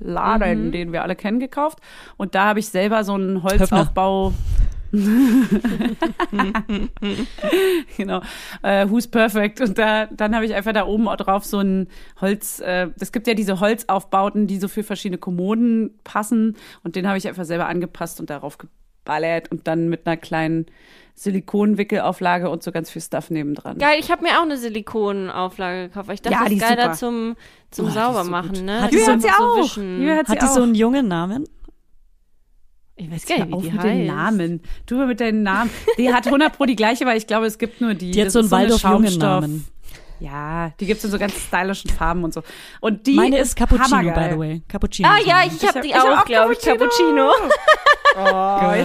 Möbelladen, den wir alle kennen, gekauft. Und da habe ich selber so einen Holzaufbau. (laughs) genau. Äh, Who's Perfect. Und da, dann habe ich einfach da oben drauf so ein Holz, äh, es gibt ja diese Holzaufbauten, die so für verschiedene Kommoden passen. Und den habe ich einfach selber angepasst und darauf geballert und dann mit einer kleinen Silikonwickelauflage und so ganz viel Stuff nebendran. Geil, ich habe mir auch eine Silikonauflage gekauft. weil Ich dachte, Ja, das die ist ist geiler super. zum, zum Oh, so Saubermachen, gut. ne? Hat die so- hat sie so auch. hat Hat die auch. so einen jungen Namen? Ich weiß gar nicht, wie die mit heißt. den Namen. Du mit deinen Namen. Die hat 100 pro die gleiche, weil ich glaube, es gibt nur die. Die hat Das so einen eine Waldorf-Jungen Schaumstoff- Namen. Ja, die gibt's in so ganz stylischen Farben und so. Und die Meine ist Cappuccino, by the way. Cappuccino. Ah ja, ich, ich habe hab- die ich hab auch, auch glaube ich. Cappuccino. (laughs)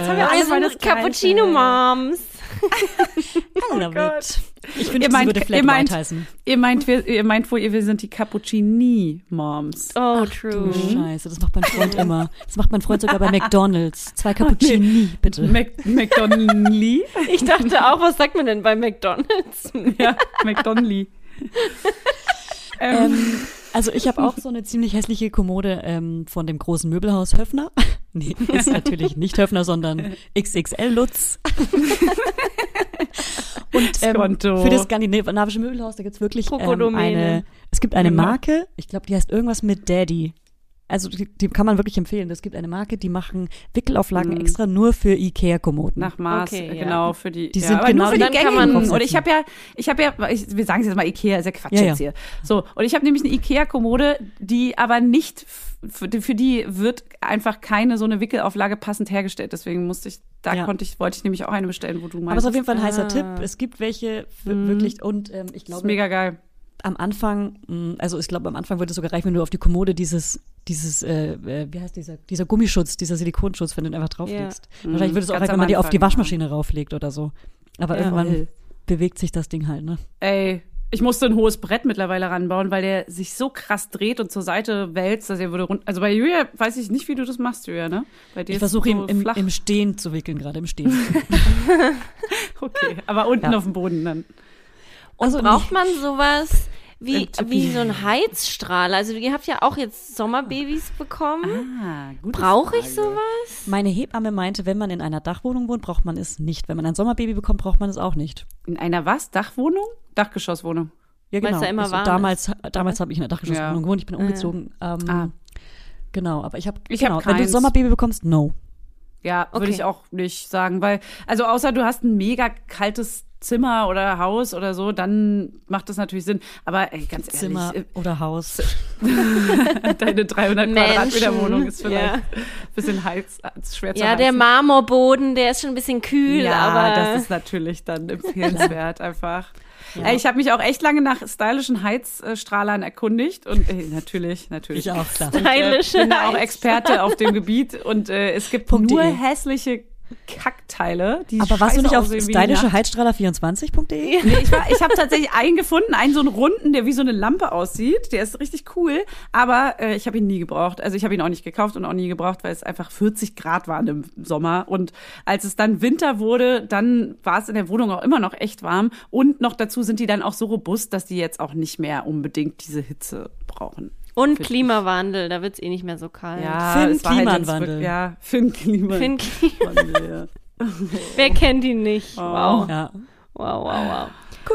Oh, jetzt haben wir alle Wir meine sind Cappuccino-Moms. (laughs) I love Gott. Ich Ihr sie meint- würde ihr Flat meint- White heißen. Ihr meint, wir, ihr meint wohl, wir sind die Cappuccini-Moms. Oh, Du true. Scheiße, das macht mein Freund (laughs) immer. Das macht mein Freund sogar bei McDonalds. Zwei Cappuccini, bitte. Mac McDonaldly. Ich dachte auch, was sagt man denn bei McDonalds? ja, McDonaldly. (laughs) ähm, Ähm, also ich habe auch (laughs) so eine ziemlich hässliche Kommode ähm, von dem großen Möbelhaus Höfner. (laughs) Nee, ist natürlich nicht Höfner, sondern (laughs) XXL Lutz. Und ähm, für das skandinavische Möbelhaus, da gibt's wirklich ähm, eine, es gibt eine. Marke, ich glaube, die heißt irgendwas mit Daddy. Also die, die kann man wirklich empfehlen. Es gibt eine Marke, die machen Wickelauflagen Mhm. extra nur für Ikea-Kommoden. Nach Maß, Okay, äh, ja. genau, für die, Die ja, sind aber genau nur für die- die Dann kann man gängigen. Und ich habe ja, ich habe ja, ich, wir sagen es jetzt mal Ikea, ist ja Quatsch Ja, jetzt ja. hier. So, und ich habe nämlich eine Ikea-Kommode, die aber nicht, für, die- für die wird einfach keine so eine Wickelauflage passend hergestellt. Deswegen musste ich, da Ja. konnte ich, wollte ich nämlich auch eine bestellen, wo du Aber es meinst. ist auf jeden Fall ein heißer Ah. Tipp. Es gibt welche für Mhm. wirklich und ähm, ich das ist glaube mega geil. Am Anfang, mh, also ich glaube am Anfang würde es sogar reichen, wenn du auf die Kommode dieses dieses äh, äh, wie heißt dieser dieser Gummischutz, dieser Silikonschutz, wenn du den einfach drauflegst. Wahrscheinlich würde es auch reichen, wenn man die auf die Waschmaschine rauflegt oder so. Aber Ja. irgendwann Voll. bewegt sich das Ding halt, ne? Ey, ich musste ein hohes Brett mittlerweile ranbauen, weil der sich so krass dreht und zur Seite wälzt, dass er würde rund. Also bei Julia weiß ich nicht, wie du das machst, Julia, ne? Bei dir Ich versuche so ihn im, im Stehen zu wickeln, gerade im Stehen. (laughs) Okay, aber unten Ja. auf dem Boden dann. Also Braucht man (laughs) sowas wie, Tippi. wie so ein Heizstrahler? Also ihr habt ja auch jetzt Sommerbabys bekommen. Ah, gut. Brauche ich sowas? Meine Hebamme meinte, wenn man in einer Dachwohnung wohnt, braucht man es nicht. Wenn man ein Sommerbaby bekommt, braucht man es auch nicht. In einer was? Dachwohnung? Dachgeschosswohnung. Ja, genau. da immer also damals damals habe ich in der Dachgeschosswohnung Ja. gewohnt, ich bin umgezogen. Ähm, Ah. Genau, aber ich habe Ich genau, hab wenn du keins. Sommerbaby bekommst, no. Ja, würde Okay. ich auch nicht sagen, weil, also außer du hast ein mega kaltes Zimmer oder Haus oder so, dann macht das natürlich Sinn. Aber ey, ganz Zimmer ehrlich, oder Haus. äh, (laughs) deine 300 Quadratmeter Wohnung ist vielleicht ja. ein bisschen heiz, schwer zu Ja, der heizen. Marmorboden, der ist schon ein bisschen kühl, ja, aber das ist natürlich dann empfehlenswert einfach. Ey, ich habe mich auch echt lange nach stylischen Heizstrahlern erkundigt und ey, natürlich, natürlich. Ich auch, klar. Und, äh, Stylische bin da auch. Experte auf dem Gebiet und äh, es gibt Punkt nur de. hässliche Kackteile, die Aber warst du nicht auf aussehen wie die Nacht. stylischeheizstrahler24.de? Nee, ich, war- ich habe tatsächlich einen gefunden, einen so einen runden, der wie so eine Lampe aussieht. Der ist richtig cool, aber äh, ich habe ihn nie gebraucht. Also ich habe ihn auch nicht gekauft und auch nie gebraucht, weil es einfach 40 Grad waren im Sommer. Und als es dann Winter wurde, dann war es in der Wohnung auch immer noch echt warm. Und noch dazu sind die dann auch so robust, dass die jetzt auch nicht mehr unbedingt diese Hitze brauchen. Und Klimawandel, da wird's eh nicht mehr so kalt. Finn es war halt Klimanwandel. wirklich- ja, Finn Klimanwandel. Finn Klima- ja. (laughs) Wer kennt ihn nicht? Wow. Ja. Wow, wow, wow.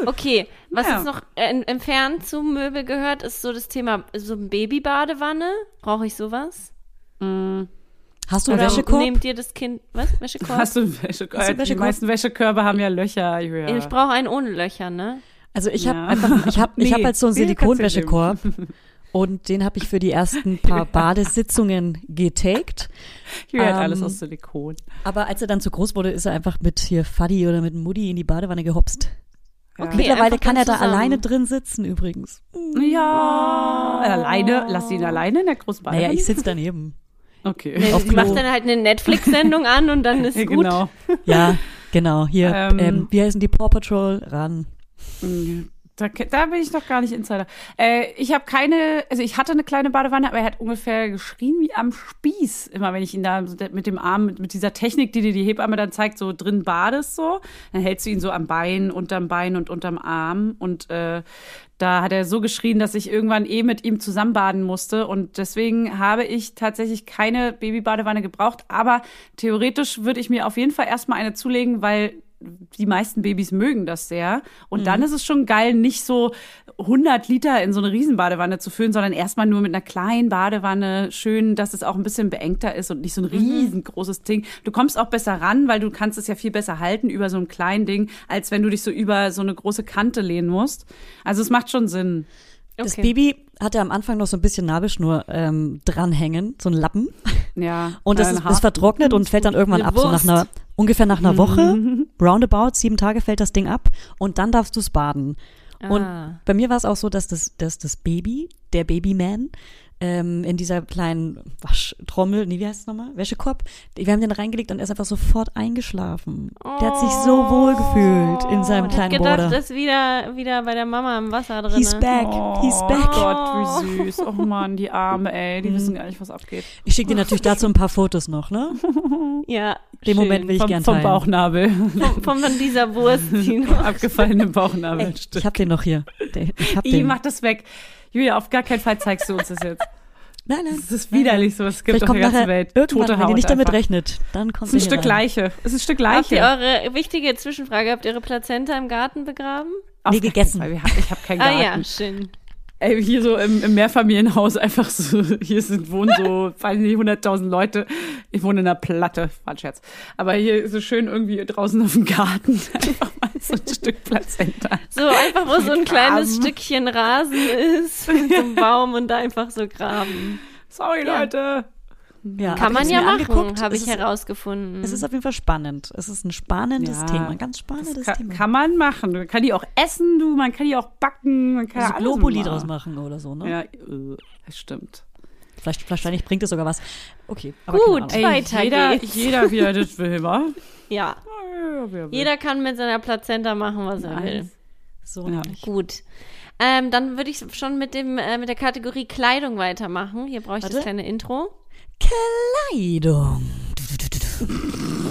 Okay, was Ja. jetzt noch äh, entfernt zum Möbel gehört, ist so das Thema, so ein Babybadewanne. Brauche ich sowas? Hast du einen Oder Wäschekorb? nehmt ihr das Kind, was? Wäschekorb? Hast du einen Wäschekorb? Hast du einen Die Wäschekorb? meisten Wäschekörbe haben ja Löcher. Julia. Ich brauche einen ohne Löcher, ne? Also ich habe Ja. einfach, ich habe, ich (laughs) Nee, habe halt so einen nee, Silikonwäschekorb (laughs) und den habe ich für die ersten paar (laughs) Badesitzungen getaked. Julia hat Ähm, alles aus Silikon. Aber als er dann zu groß wurde, ist er einfach mit hier Fuddy oder mit Mutti in die Badewanne gehopst. Okay, Mittlerweile kann er da zusammen. alleine drin sitzen übrigens. Ja, alleine, lass ihn alleine in der großen Badewanne. Naja, ich sitze daneben. Okay. Nee, Auf macht dann halt eine Netflix-Sendung an und dann ist Ja, (laughs) gut. genau. Ja, genau. Hier, Ähm. ähm, wie heißen die Paw Patrol? Ran. Da, da bin ich noch gar nicht Insider. Äh, ich habe keine, also ich hatte eine kleine Badewanne, aber er hat ungefähr geschrien wie am Spieß, immer wenn ich ihn da mit dem Arm, mit, mit dieser Technik, die dir die Hebamme dann zeigt, so drin badest so, dann hältst du ihn so am Bein, unterm Bein und unterm Arm und äh, da hat er so geschrien, dass ich irgendwann eh mit ihm zusammen baden musste und deswegen habe ich tatsächlich keine Babybadewanne gebraucht, aber theoretisch würde ich mir auf jeden Fall erstmal eine zulegen, weil die meisten Babys mögen das sehr. Und dann ist es schon geil, nicht so 100 Liter in so eine Riesenbadewanne zu füllen, sondern erstmal nur mit einer kleinen Badewanne. Schön, dass es auch ein bisschen beengter ist und nicht so ein riesengroßes Ding. Du kommst auch besser ran, weil du kannst es ja viel besser halten über so ein kleinen Ding, als wenn du dich so über so eine große Kante lehnen musst. Also es macht schon Sinn. Das Okay. Baby hatte am Anfang noch so ein bisschen Nabelschnur ähm, dranhängen, so ein Lappen. Ja. Und das ist, ist vertrocknet und fällt dann irgendwann ab, so nach einer, ungefähr nach einer Woche, roundabout, sieben Tage fällt das Ding ab und dann darfst du es baden. Und Ah. bei mir war es auch so, dass das, dass das Baby, der Babyman, ähm, in dieser kleinen Waschtrommel, nee, wie heißt es nochmal? Wäschekorb. Wir haben den reingelegt und er ist einfach sofort eingeschlafen. Der hat sich so wohl gefühlt in seinem Ich kleinen gedacht, Border. das ist wieder, wieder bei der Mama im Wasser drin. He's back, he's Oh back. Gott, wie süß. Oh Mann, die Arme, ey. Die wissen gar nicht, was abgeht. Ich schicke dir natürlich dazu ein paar Fotos noch, ne? (laughs) Ja, Den Moment will ich vom, gern vom teilen. Bauchnabel. von, von, von dieser Wurst. Die. (laughs) Abgefallenen Bauchnabel. Ey, ich hab den noch hier. Ich hab Ich den. mach das weg. Julia, auf gar keinen Fall zeigst du uns das jetzt. Nein, nein. Das ist widerlich, so es gibt auf der ganzen Welt. irgendwann, Tote wenn Haut ihr nicht damit einfach. rechnet, dann kommt Es ist ein Stück rein. Leiche. Es ist ein Stück Habt ihr Leiche. eure wichtige Zwischenfrage, habt ihr ihre Plazenta im Garten begraben? Auf Nee, keinen gegessen. Fall. Ich habe keinen Ah Garten. ja, schön. Ey, hier so im, im Mehrfamilienhaus einfach so, (laughs) hier sind, wohnen so, weiß nicht, 100.000 Leute. Ich wohne in einer Platte, war ein Scherz. Aber hier so schön irgendwie draußen auf dem Garten (laughs) einfach mal so ein Stück Plazenta. So einfach, wo so ein kleines Graben. Stückchen Rasen ist, mit so einem Baum und da einfach so graben. Sorry, Ja. Leute. Ja, Kann man ja machen, habe Es ich ist- herausgefunden. Es ist auf jeden Fall spannend. Es ist ein spannendes Ja, Thema, ein ganz spannendes Kann, Thema. kann man machen. Man kann die auch essen, du, man kann die auch backen, man kann also ja Globuli machen. draus machen oder so, ne? Ja, äh, das stimmt. Vielleicht, wahrscheinlich bringt es sogar was. Okay, aber Gut. Ey, Weiter jeder, geht's. jeder, wie er das will, wa? (laughs) ja, will. jeder kann mit seiner Plazenta machen, was er will. Nice. So Ja. Gut. Ähm, dann würde ich schon mit dem äh, mit der Kategorie Kleidung weitermachen. Hier brauche ich das Warte. kleine Intro. Kleidung.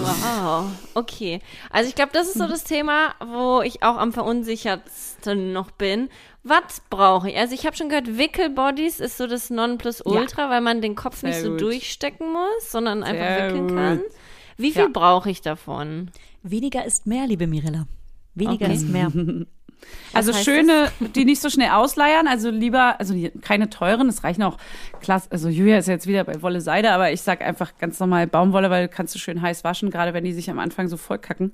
Wow. Okay. Also ich glaube, das ist so das Thema, wo ich auch am verunsichertsten noch bin. Was brauche ich? Also ich habe schon gehört, Wickelbodies ist so das Nonplusultra, weil man den Kopf nicht Sehr so gut. durchstecken muss, sondern einfach Sehr wickeln gut. kann. Wie viel Ja. brauche ich davon? Weniger ist mehr, liebe Mirella. Weniger Okay. ist mehr. (laughs) Also schöne, (laughs) die nicht so schnell ausleiern, also lieber, also keine teuren, es reichen auch klasse, also Julia ist jetzt wieder bei Wolle Seide, aber ich sag einfach ganz normal Baumwolle, weil kannst du schön heiß waschen, gerade wenn die sich am Anfang so voll kacken.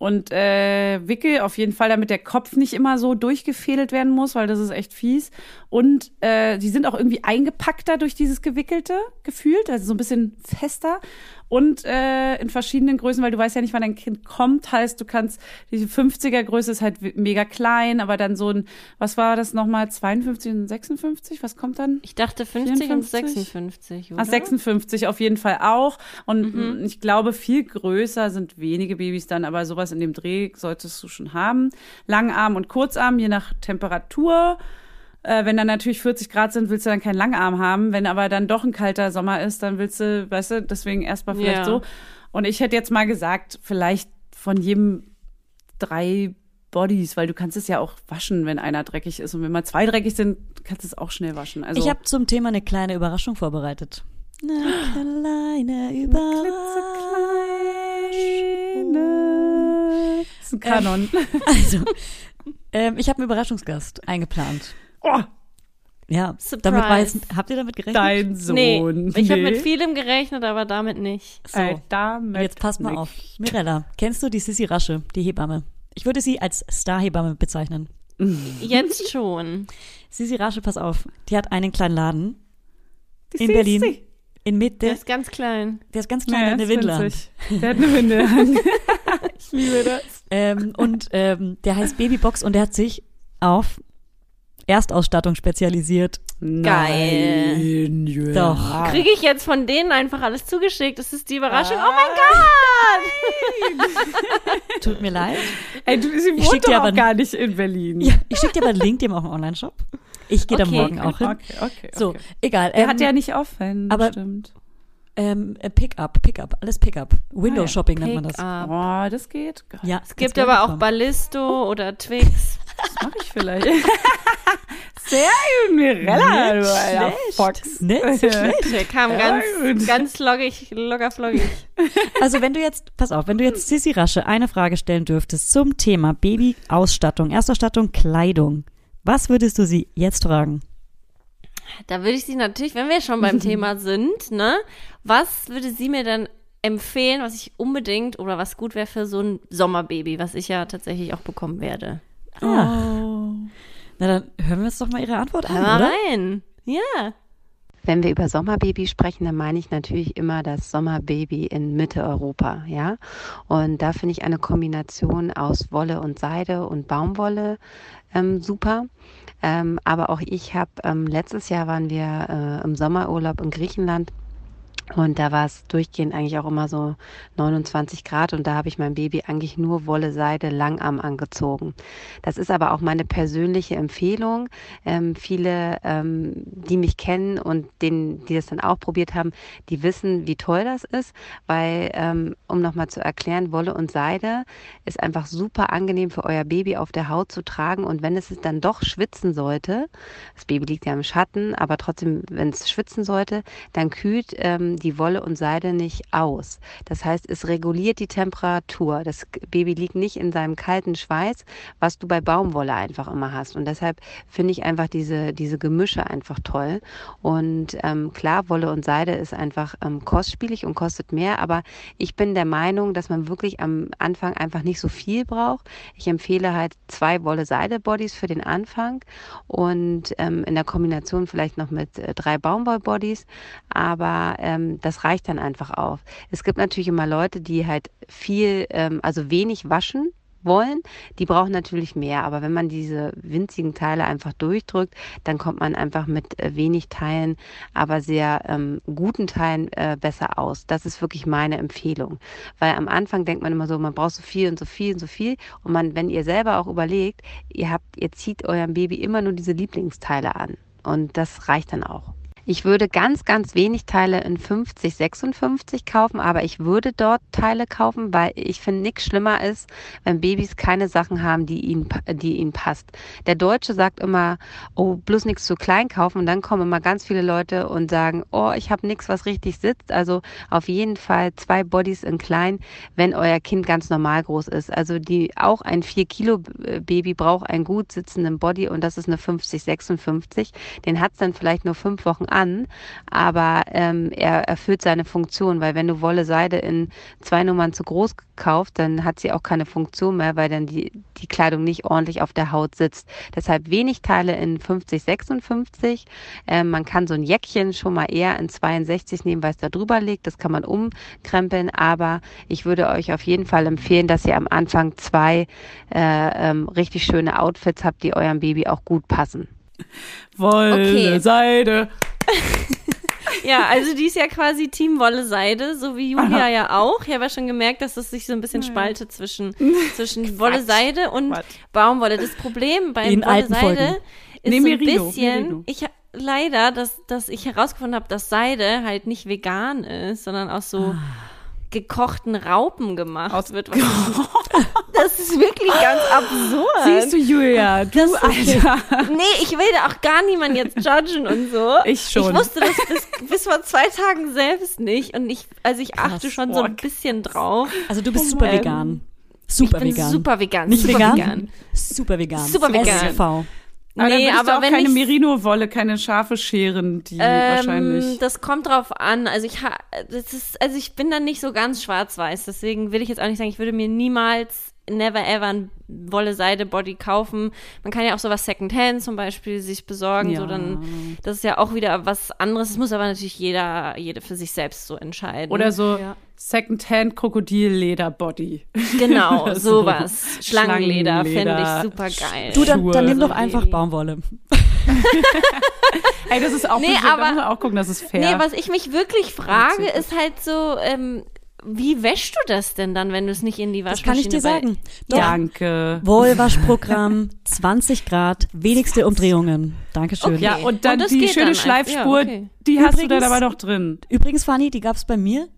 Und äh, Wickel auf jeden Fall, damit der Kopf nicht immer so durchgefädelt werden muss, weil das ist echt fies. Und äh, die sind auch irgendwie eingepackter durch dieses Gewickelte gefühlt, also so ein bisschen fester. Und äh, in verschiedenen Größen, weil du weißt ja nicht, wann dein Kind kommt. Heißt, du kannst, diese 50er Größe ist halt mega klein, aber dann so ein, was war das nochmal, 52 und 56? Was kommt dann? Ich dachte 50 und 54? 56, oder? Ah, 56 auf jeden Fall auch. Und mh, ich glaube, viel größer sind wenige Babys dann, aber sowas in dem Dreh solltest du schon haben. Langarm und Kurzarm, je nach Temperatur. Äh, wenn dann natürlich 40 Grad sind, willst du dann keinen Langarm haben. Wenn aber dann doch ein kalter Sommer ist, dann willst du, weißt du, deswegen erstmal vielleicht Ja. so. Und ich hätte jetzt mal gesagt, vielleicht von jedem drei Bodies, weil du kannst es ja auch waschen, wenn einer dreckig ist. Und wenn mal zwei dreckig sind, kannst du es auch schnell waschen. Also Ich habe zum Thema eine kleine Überraschung vorbereitet. Eine kleine Überraschung. Das ist ein Kanon. (laughs) Also, ähm, ich habe einen Überraschungsgast eingeplant. Oh, Ja, Surprise. damit weiß, habt ihr damit gerechnet? dein Sohn. Nee, ich habe Nee. mit vielem gerechnet, aber damit nicht. So, Äh, damit jetzt passt mal nicht. auf. Mirella, kennst du die Sissi Rasche, die Hebamme? Ich würde sie als Starhebamme bezeichnen. Jetzt (laughs) schon. Sissi Rasche, pass auf, die hat einen kleinen Laden Die in Sissi. Berlin, in Mitte. Der ist ganz klein. Der ist ganz klein, Ja, der hat eine Windel an. Der hat eine Windel an. (laughs) ich liebe das. Ähm, und ähm, der heißt Babybox und der hat sich auf Erstausstattung spezialisiert. Geil. Nein, Julia. Doch. Kriege ich jetzt von denen einfach alles zugeschickt? Das ist die Überraschung. Ah. Oh mein Gott! (laughs) Tut mir leid. Ey, du, sie Ich schick wohnt dir doch aber gar nicht in Berlin. Ja, ich schicke dir aber einen Link, dem auch im Online-Shop. Ich gehe da Okay. morgen auch hin. Okay, okay, So, egal. Er ähm, hat ja nicht offen, aber- stimmt. Ähm, äh, Pickup, Pickup, alles Pickup. Window-Shopping nennt man das. Oh, das geht. Gott, Ja, Es gibt aber auch Ballisto oder Twix. (laughs) Das mache ich vielleicht. (laughs) Sehr gut, Mirella, Nicht du alter schlecht. Fox. Nicht so (laughs) schlecht. Der kam Ja, ganz, gut. ganz lockig, locker flockig. Also wenn du jetzt, pass auf, wenn du jetzt Sissi Rasche eine Frage stellen dürftest zum Thema Babyausstattung, Erstausstattung, Kleidung, was würdest du sie jetzt fragen? Da würde ich sie natürlich, wenn wir schon beim (laughs) Thema sind, ne, was würde sie mir dann empfehlen, was ich unbedingt oder was gut wäre für so ein Sommerbaby, was ich ja tatsächlich auch bekommen werde? Ah. Na dann hören wir uns doch mal ihre Antwort an, mal oder? rein. Ja. Wenn wir über Sommerbaby sprechen, dann meine ich natürlich immer das Sommerbaby in Mitteleuropa, ja. Und da finde ich eine Kombination aus Wolle und Seide und Baumwolle ähm, super. Ähm, aber auch ich habe, ähm, letztes Jahr waren wir äh, im Sommerurlaub in Griechenland und da war es durchgehend eigentlich auch immer so 29 Grad und da habe ich mein Baby eigentlich nur Wolle, Seide, Langarm angezogen. Das ist aber auch meine persönliche Empfehlung. Ähm, viele, ähm, die mich kennen und denen, die das dann auch probiert haben, die wissen, wie toll das ist, weil, ähm, um nochmal zu erklären, Wolle und Seide ist einfach super angenehm für euer Baby auf der Haut zu tragen und wenn es dann doch schwitzen sollte, das Baby liegt ja im Schatten, aber trotzdem, wenn es schwitzen sollte, dann kühlt ähm, die Wolle und Seide nicht aus. Das heißt, es reguliert die Temperatur. Das Baby liegt nicht in seinem kalten Schweiß, was du bei Baumwolle einfach immer hast. Und deshalb finde ich einfach diese, diese Gemische einfach toll. Und ähm, klar, Wolle und Seide ist einfach ähm, kostspielig und kostet mehr, aber ich bin der Meinung, dass man wirklich am Anfang einfach nicht so viel braucht. Ich empfehle halt zwei Wolle-Seide-Bodies für den Anfang und ähm, in der Kombination vielleicht noch mit äh, drei Baumwoll-Bodies, aber ähm, das reicht dann einfach auch. Es gibt natürlich immer Leute, die halt viel, ähm, also wenig waschen wollen, die brauchen natürlich mehr. Aber wenn man diese winzigen Teile einfach durchdrückt, dann kommt man einfach mit äh, wenig Teilen, aber sehr ähm, guten Teilen äh, besser aus. Das ist wirklich meine Empfehlung. Weil am Anfang denkt man immer so, man braucht so viel und so viel und so viel. Und man, wenn ihr selber auch überlegt, ihr habt, ihr zieht eurem Baby immer nur diese Lieblingsteile an. Und das reicht dann auch. Ich würde ganz, ganz wenig Teile in 50, 56 kaufen, aber ich würde dort Teile kaufen, weil ich finde nichts schlimmer ist, wenn Babys keine Sachen haben, die ihnen, die ihnen passt. Der Deutsche sagt immer, oh, bloß nichts zu klein kaufen und dann kommen immer ganz viele Leute und sagen, oh, ich habe nichts, was richtig sitzt. Also auf jeden Fall zwei Bodies in klein, wenn euer Kind ganz normal groß ist. Also die auch ein 4 Kilo Baby braucht einen gut sitzenden Body und das ist eine 50, 56. Den hat es dann vielleicht nur fünf Wochen an, aber ähm, er erfüllt seine Funktion, weil wenn du Wolle Seide in zwei Nummern zu groß kaufst, dann hat sie auch keine Funktion mehr, weil dann die, die Kleidung nicht ordentlich auf der Haut sitzt. Deshalb wenig Teile in 50, 56. Ähm, man kann so ein Jäckchen schon mal eher in 62 nehmen, weil es da drüber liegt. Das kann man umkrempeln, aber ich würde euch auf jeden Fall empfehlen, dass ihr am Anfang zwei äh, ähm, richtig schöne Outfits habt, die eurem Baby auch gut passen. (laughs) Wolle, Okay. Seide. (laughs) Ja, also die ist ja quasi Team Wolle Seide, so wie Julia ja auch. Ich habe ja schon gemerkt, dass es sich so ein bisschen spaltet zwischen, (laughs) zwischen Wolle Seide und Quatsch. Baumwolle. Das Problem bei In Wolle Seide Folgen. ist Nee, so ein bisschen, Merino. ich leider, dass, dass ich herausgefunden habe, dass Seide halt nicht vegan ist, sondern aus so gekochten Raupen gemacht Aus- wird. Das ist wirklich ganz absurd. Siehst du, Julia, du Das Alter. Nee, ich will da auch gar niemand jetzt judgen und so. Ich schon. Ich wusste das bis, bis vor zwei Tagen selbst nicht. Und ich, also ich achte Krass. schon so ein bisschen drauf. Also du bist super Ähm, vegan. Super ich bin vegan. super vegan. Nicht super vegan? vegan. Super vegan. Super vegan. SV. Aber dann Nee, du aber auch wenn keine Merino-Wolle, keine Schafe scheren, die Ähm, wahrscheinlich. das kommt drauf an. Also ich ha das ist, also ich bin dann nicht so ganz schwarz-weiß. Deswegen will ich jetzt auch nicht sagen, ich würde mir niemals never ever ein Wolle-Seide-Body kaufen. Man kann ja auch sowas Secondhand zum Beispiel sich besorgen. So Ja. dann, das ist ja auch wieder was anderes. Das muss aber natürlich jeder, jede für sich selbst so entscheiden. Oder so Ja. Secondhand Krokodilleder-Body. Genau, (laughs) So. sowas. Schlangenleder finde Schlangenleder. ich super geil. Du, dann, dann nimm doch einfach Baumwolle. Ey, das ist auch, Nee, aber- muss man auch gucken, das ist fair. Nee, was ich mich wirklich frage, ist halt so, ähm, wie wäschst du das denn dann, wenn du es nicht in die Das Waschmaschine kann ich dir sagen. Doch. Danke. Wollwaschprogramm, (laughs) 20 Grad, wenigste Umdrehungen. Dankeschön. Okay. Ja, und dann Und das die schöne dann. Schleifspur, Ja, okay. die hast du dann Übrigens- aber noch drin. Übrigens, Fanny, die gab's bei mir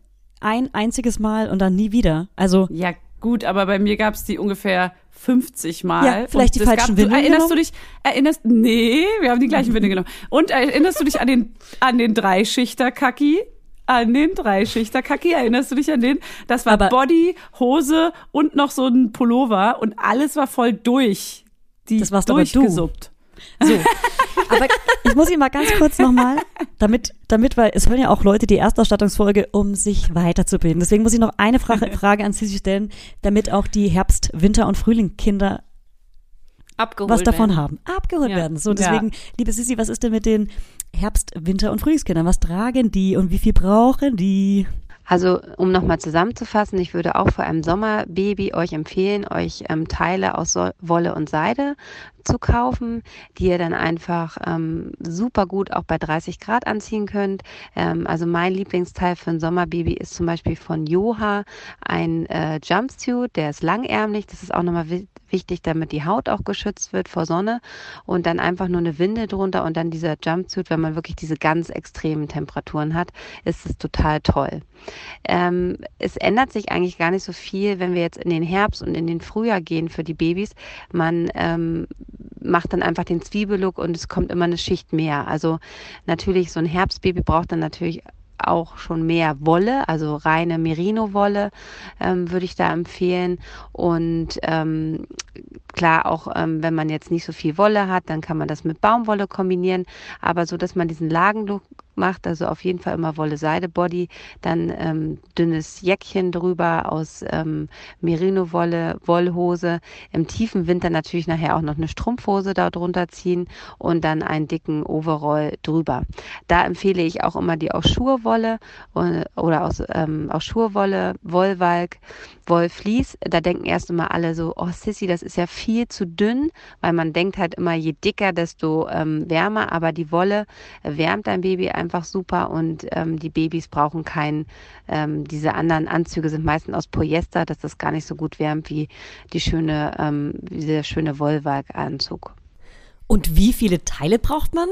ein einziges Mal und dann nie wieder. Also Ja, gut, aber bei mir gab's die ungefähr 50 Mal. Ja, vielleicht Und die es falschen Windeln Erinnerst genommen? du dich, erinnerst, nee, wir haben die gleichen Windeln genommen. Und erinnerst du dich an den, an den Dreischichter-Kaki? An den Dreischichter-Kaki, erinnerst du dich an den? Das war Aber- Body, Hose und noch so ein Pullover und alles war voll durch. Die Das warst aber du. durchgesuppt. So. Aber ich muss ihn mal ganz kurz nochmal, damit, damit, weil es hören ja auch Leute die Erstausstattungsfolge, um sich weiterzubilden. Deswegen muss ich noch eine Frage, (laughs) Frage an Sissi stellen, damit auch die Herbst-, Winter- und Frühlingkinder abgeholt was davon werden. haben, abgeholt Ja. werden. So, deswegen, liebe Sissi, was ist denn mit den Herbst-, Winter- und Frühlingskindern? Was tragen die und wie viel brauchen die? Also, um nochmal zusammenzufassen, ich würde auch für ein Sommerbaby euch empfehlen, euch ähm, Teile aus so Wolle und Seide zu kaufen, die ihr dann einfach ähm, super gut auch bei 30 Grad anziehen könnt. Ähm, also mein Lieblingsteil für ein Sommerbaby ist zum Beispiel von Joha ein äh, Jumpsuit, der ist langärmlich. Das ist auch nochmal wichtig, damit die Haut auch geschützt wird vor Sonne. Und dann einfach nur eine Winde drunter und dann dieser Jumpsuit, wenn man wirklich diese ganz extremen Temperaturen hat, ist es total toll. Ähm, es ändert sich eigentlich gar nicht so viel, wenn wir jetzt in den Herbst und in den Frühjahr gehen für die Babys. Man ähm, macht dann einfach den Zwiebellook und es kommt immer eine Schicht mehr. Also natürlich, so ein Herbstbaby braucht dann natürlich auch schon mehr Wolle, also reine Merino-Wolle ähm, würde ich da empfehlen. Und ähm, klar, auch ähm, wenn man jetzt nicht so viel Wolle hat, dann kann man das mit Baumwolle kombinieren. Aber so, dass man diesen Lagenlook macht, also auf jeden Fall immer Wolle-Seide-Body, dann ähm, dünnes Jäckchen drüber aus ähm, Merino-Wolle, Wollhose, im tiefen Winter natürlich nachher auch noch eine Strumpfhose da drunter ziehen und dann einen dicken Overall drüber. Da empfehle ich auch immer die aus Schurwolle äh, oder aus, ähm, aus Schurwolle, Wollwalk, Wollflies. Da denken erst immer alle so, oh Sissy, das ist ja viel zu dünn, weil man denkt halt immer, je dicker, desto ähm, wärmer, aber die Wolle wärmt dein Baby einfach super und ähm, die Babys brauchen kein, ähm, diese anderen Anzüge sind meistens aus Polyester, dass das gar nicht so gut wärmt wie die schöne, ähm, dieser schöne Wollwalk-Anzug. Und wie viele Teile braucht man?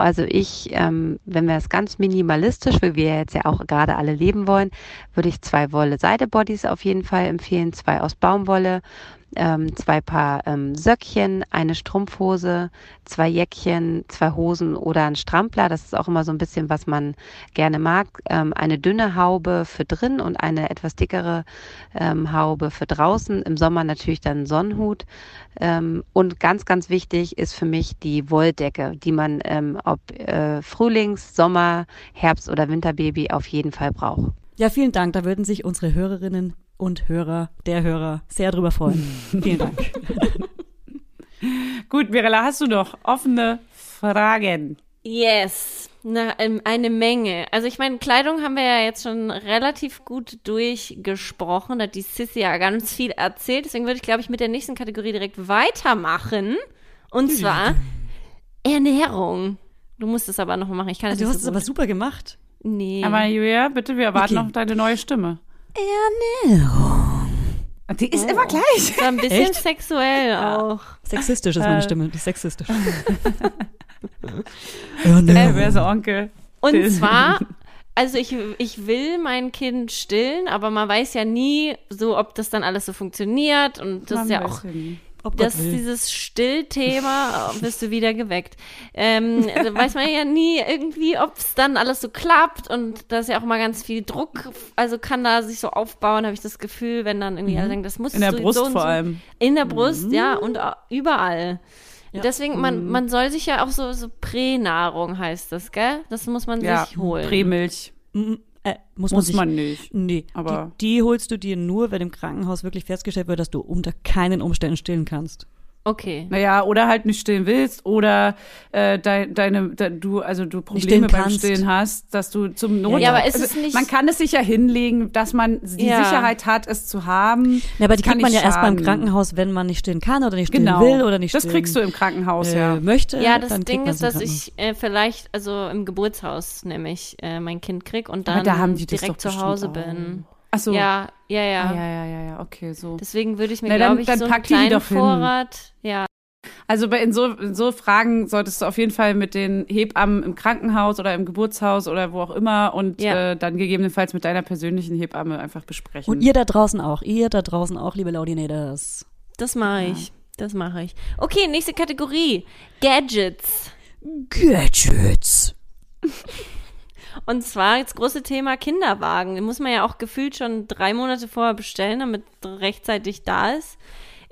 Also ich, ähm, wenn wir es ganz minimalistisch, wie wir jetzt ja auch gerade alle leben wollen, würde ich zwei Wolle-Seide-Bodies auf jeden Fall empfehlen, zwei aus Baumwolle, ähm, zwei Paar ähm, Söckchen, eine Strumpfhose, zwei Jäckchen, zwei Hosen oder ein Strampler. Das ist auch immer so ein bisschen, was man gerne mag. Ähm, eine dünne Haube für drin und eine etwas dickere ähm, Haube für draußen. Im Sommer natürlich dann Sonnenhut. Ähm, und ganz, ganz wichtig ist für mich die Wolldecke, die man ähm, ob äh, Frühlings-, Sommer-, Herbst- oder Winterbaby auf jeden Fall braucht. Ja, vielen Dank. Da würden sich unsere Hörerinnen und Hörer, der Hörer, sehr drüber freuen. (laughs) vielen Dank. Gut, Mirella, hast du noch offene Fragen? Yes, na, ähm, eine Menge. Also ich meine, Kleidung haben wir ja jetzt schon relativ gut durchgesprochen. Da hat die Sissy ja ganz viel erzählt. Deswegen würde ich, glaube ich, mit der nächsten Kategorie direkt weitermachen. Und zwar Ernährung. Du musst es aber noch mal machen. Ich kann das Du hast es aber super gemacht. Nee. Aber Julia, bitte, wir erwarten Okay. auf deine neue Stimme. Ernährung. Die ist immer gleich. so ein bisschen Echt? sexuell auch. Sexistisch ist Äh. meine Stimme, die ist sexistisch. (laughs) Ernährung. wer ist der Onkel? Und zwar, (laughs) also ich, ich will mein Kind stillen, aber man weiß ja nie so, ob das dann alles so funktioniert. Und das ist ja auch Ob Gott das will. dieses Stillthema äh, wirst du wieder geweckt. Ähm, also weiß man ja nie irgendwie, ob es dann alles so klappt und da ist ja auch mal ganz viel Druck, also kann da sich so aufbauen, habe ich das Gefühl, wenn dann irgendwie alle denken, das muss In der so, Brust so vor so. allem. In der Brust, ja, und überall. Ja. Deswegen, man, man soll sich ja auch so, so Pränahrung heißt das, gell? Das muss man Ja, sich holen. Prämilch. Mm, äh, muss, man Muss sich, man nicht. Nee, Aber- die, die holst du dir nur, wenn im Krankenhaus wirklich festgestellt wird, dass du unter keinen Umständen stillen kannst. Okay. Naja, oder halt nicht stillen willst oder äh, dein, deine, de, du, also du Probleme stillen beim. Stillen hast, dass du zum Not. Ja, aber ist also, es nicht- Man kann es sich ja hinlegen, dass man die Ja. Sicherheit hat, es zu haben. Ja, aber die Kann kriegt man ja erst beim schaden. Krankenhaus, wenn man nicht stillen kann oder nicht stillen Genau. will oder nicht das stillen kriegst du im Krankenhaus, äh, ja. möchte. Ja, das Ding ist, im dass ich äh, vielleicht, also im Geburtshaus nämlich äh, mein Kind krieg und dann da haben die das direkt zu Hause bin. Ach so. Ja, ja, ja. Ah, ja, ja, ja, ja, okay, so. Deswegen würde ich mir, glaube ich, dann so einen kleinen doch hin. Vorrat. Ja, Also bei in so, in so Fragen solltest du auf jeden Fall mit den Hebammen im Krankenhaus oder im Geburtshaus oder wo auch immer und Ja. äh, dann gegebenenfalls mit deiner persönlichen Hebamme einfach besprechen. Und ihr da draußen auch, ihr da draußen auch, liebe Laudinators. das mache ich. Das mache ich. Okay, nächste Kategorie. Gadgets. Gadgets. Und zwar das große Thema Kinderwagen. Den muss man ja auch gefühlt schon drei Monate vorher bestellen, damit rechtzeitig da ist.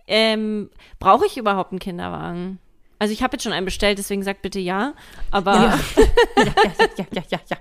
Ähm, Brauche ich überhaupt einen Kinderwagen? Also ich habe jetzt schon einen bestellt, deswegen sagt bitte ja. Aber ja, (laughs) ja, ja, ja, ja.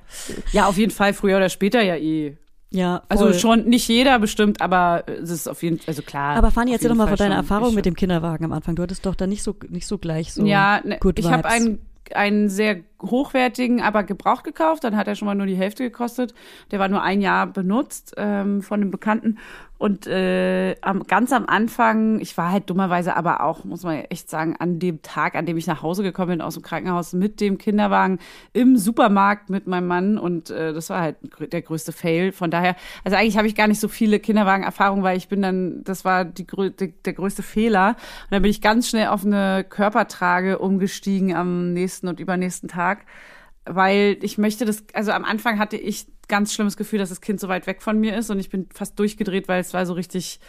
Ja, auf jeden Fall, früher oder später ja eh. Ja, Also voll. schon nicht jeder bestimmt, aber es ist auf jeden Fall, also klar. Aber Fanny, erzähl doch mal von deiner. Erfahrung mit dem Kinderwagen am Anfang. Du hattest doch da nicht so, nicht so gleich so Ja, ne, good ich habe einen, einen sehr hochwertigen, aber gebraucht gekauft. Dann hat er schon mal nur die Hälfte gekostet. Der war nur ein Jahr benutzt ähm, von einem Bekannten. Und äh, am, ganz am Anfang, ich war halt dummerweise aber auch, muss man echt sagen, an dem Tag, an dem ich nach Hause gekommen bin aus dem Krankenhaus mit dem Kinderwagen im Supermarkt mit meinem Mann. Und äh, das war halt der größte Fail. Von daher, also eigentlich habe ich gar nicht so viele Kinderwagen-Erfahrungen, weil ich bin dann, das war die, die, der größte Fehler. Und dann bin ich ganz schnell auf eine Körpertrage umgestiegen am nächsten und übernächsten Tag, weil ich möchte das, also am Anfang hatte ich ganz schlimmes Gefühl, dass das Kind so weit weg von mir ist und ich bin fast durchgedreht, weil es war so richtig,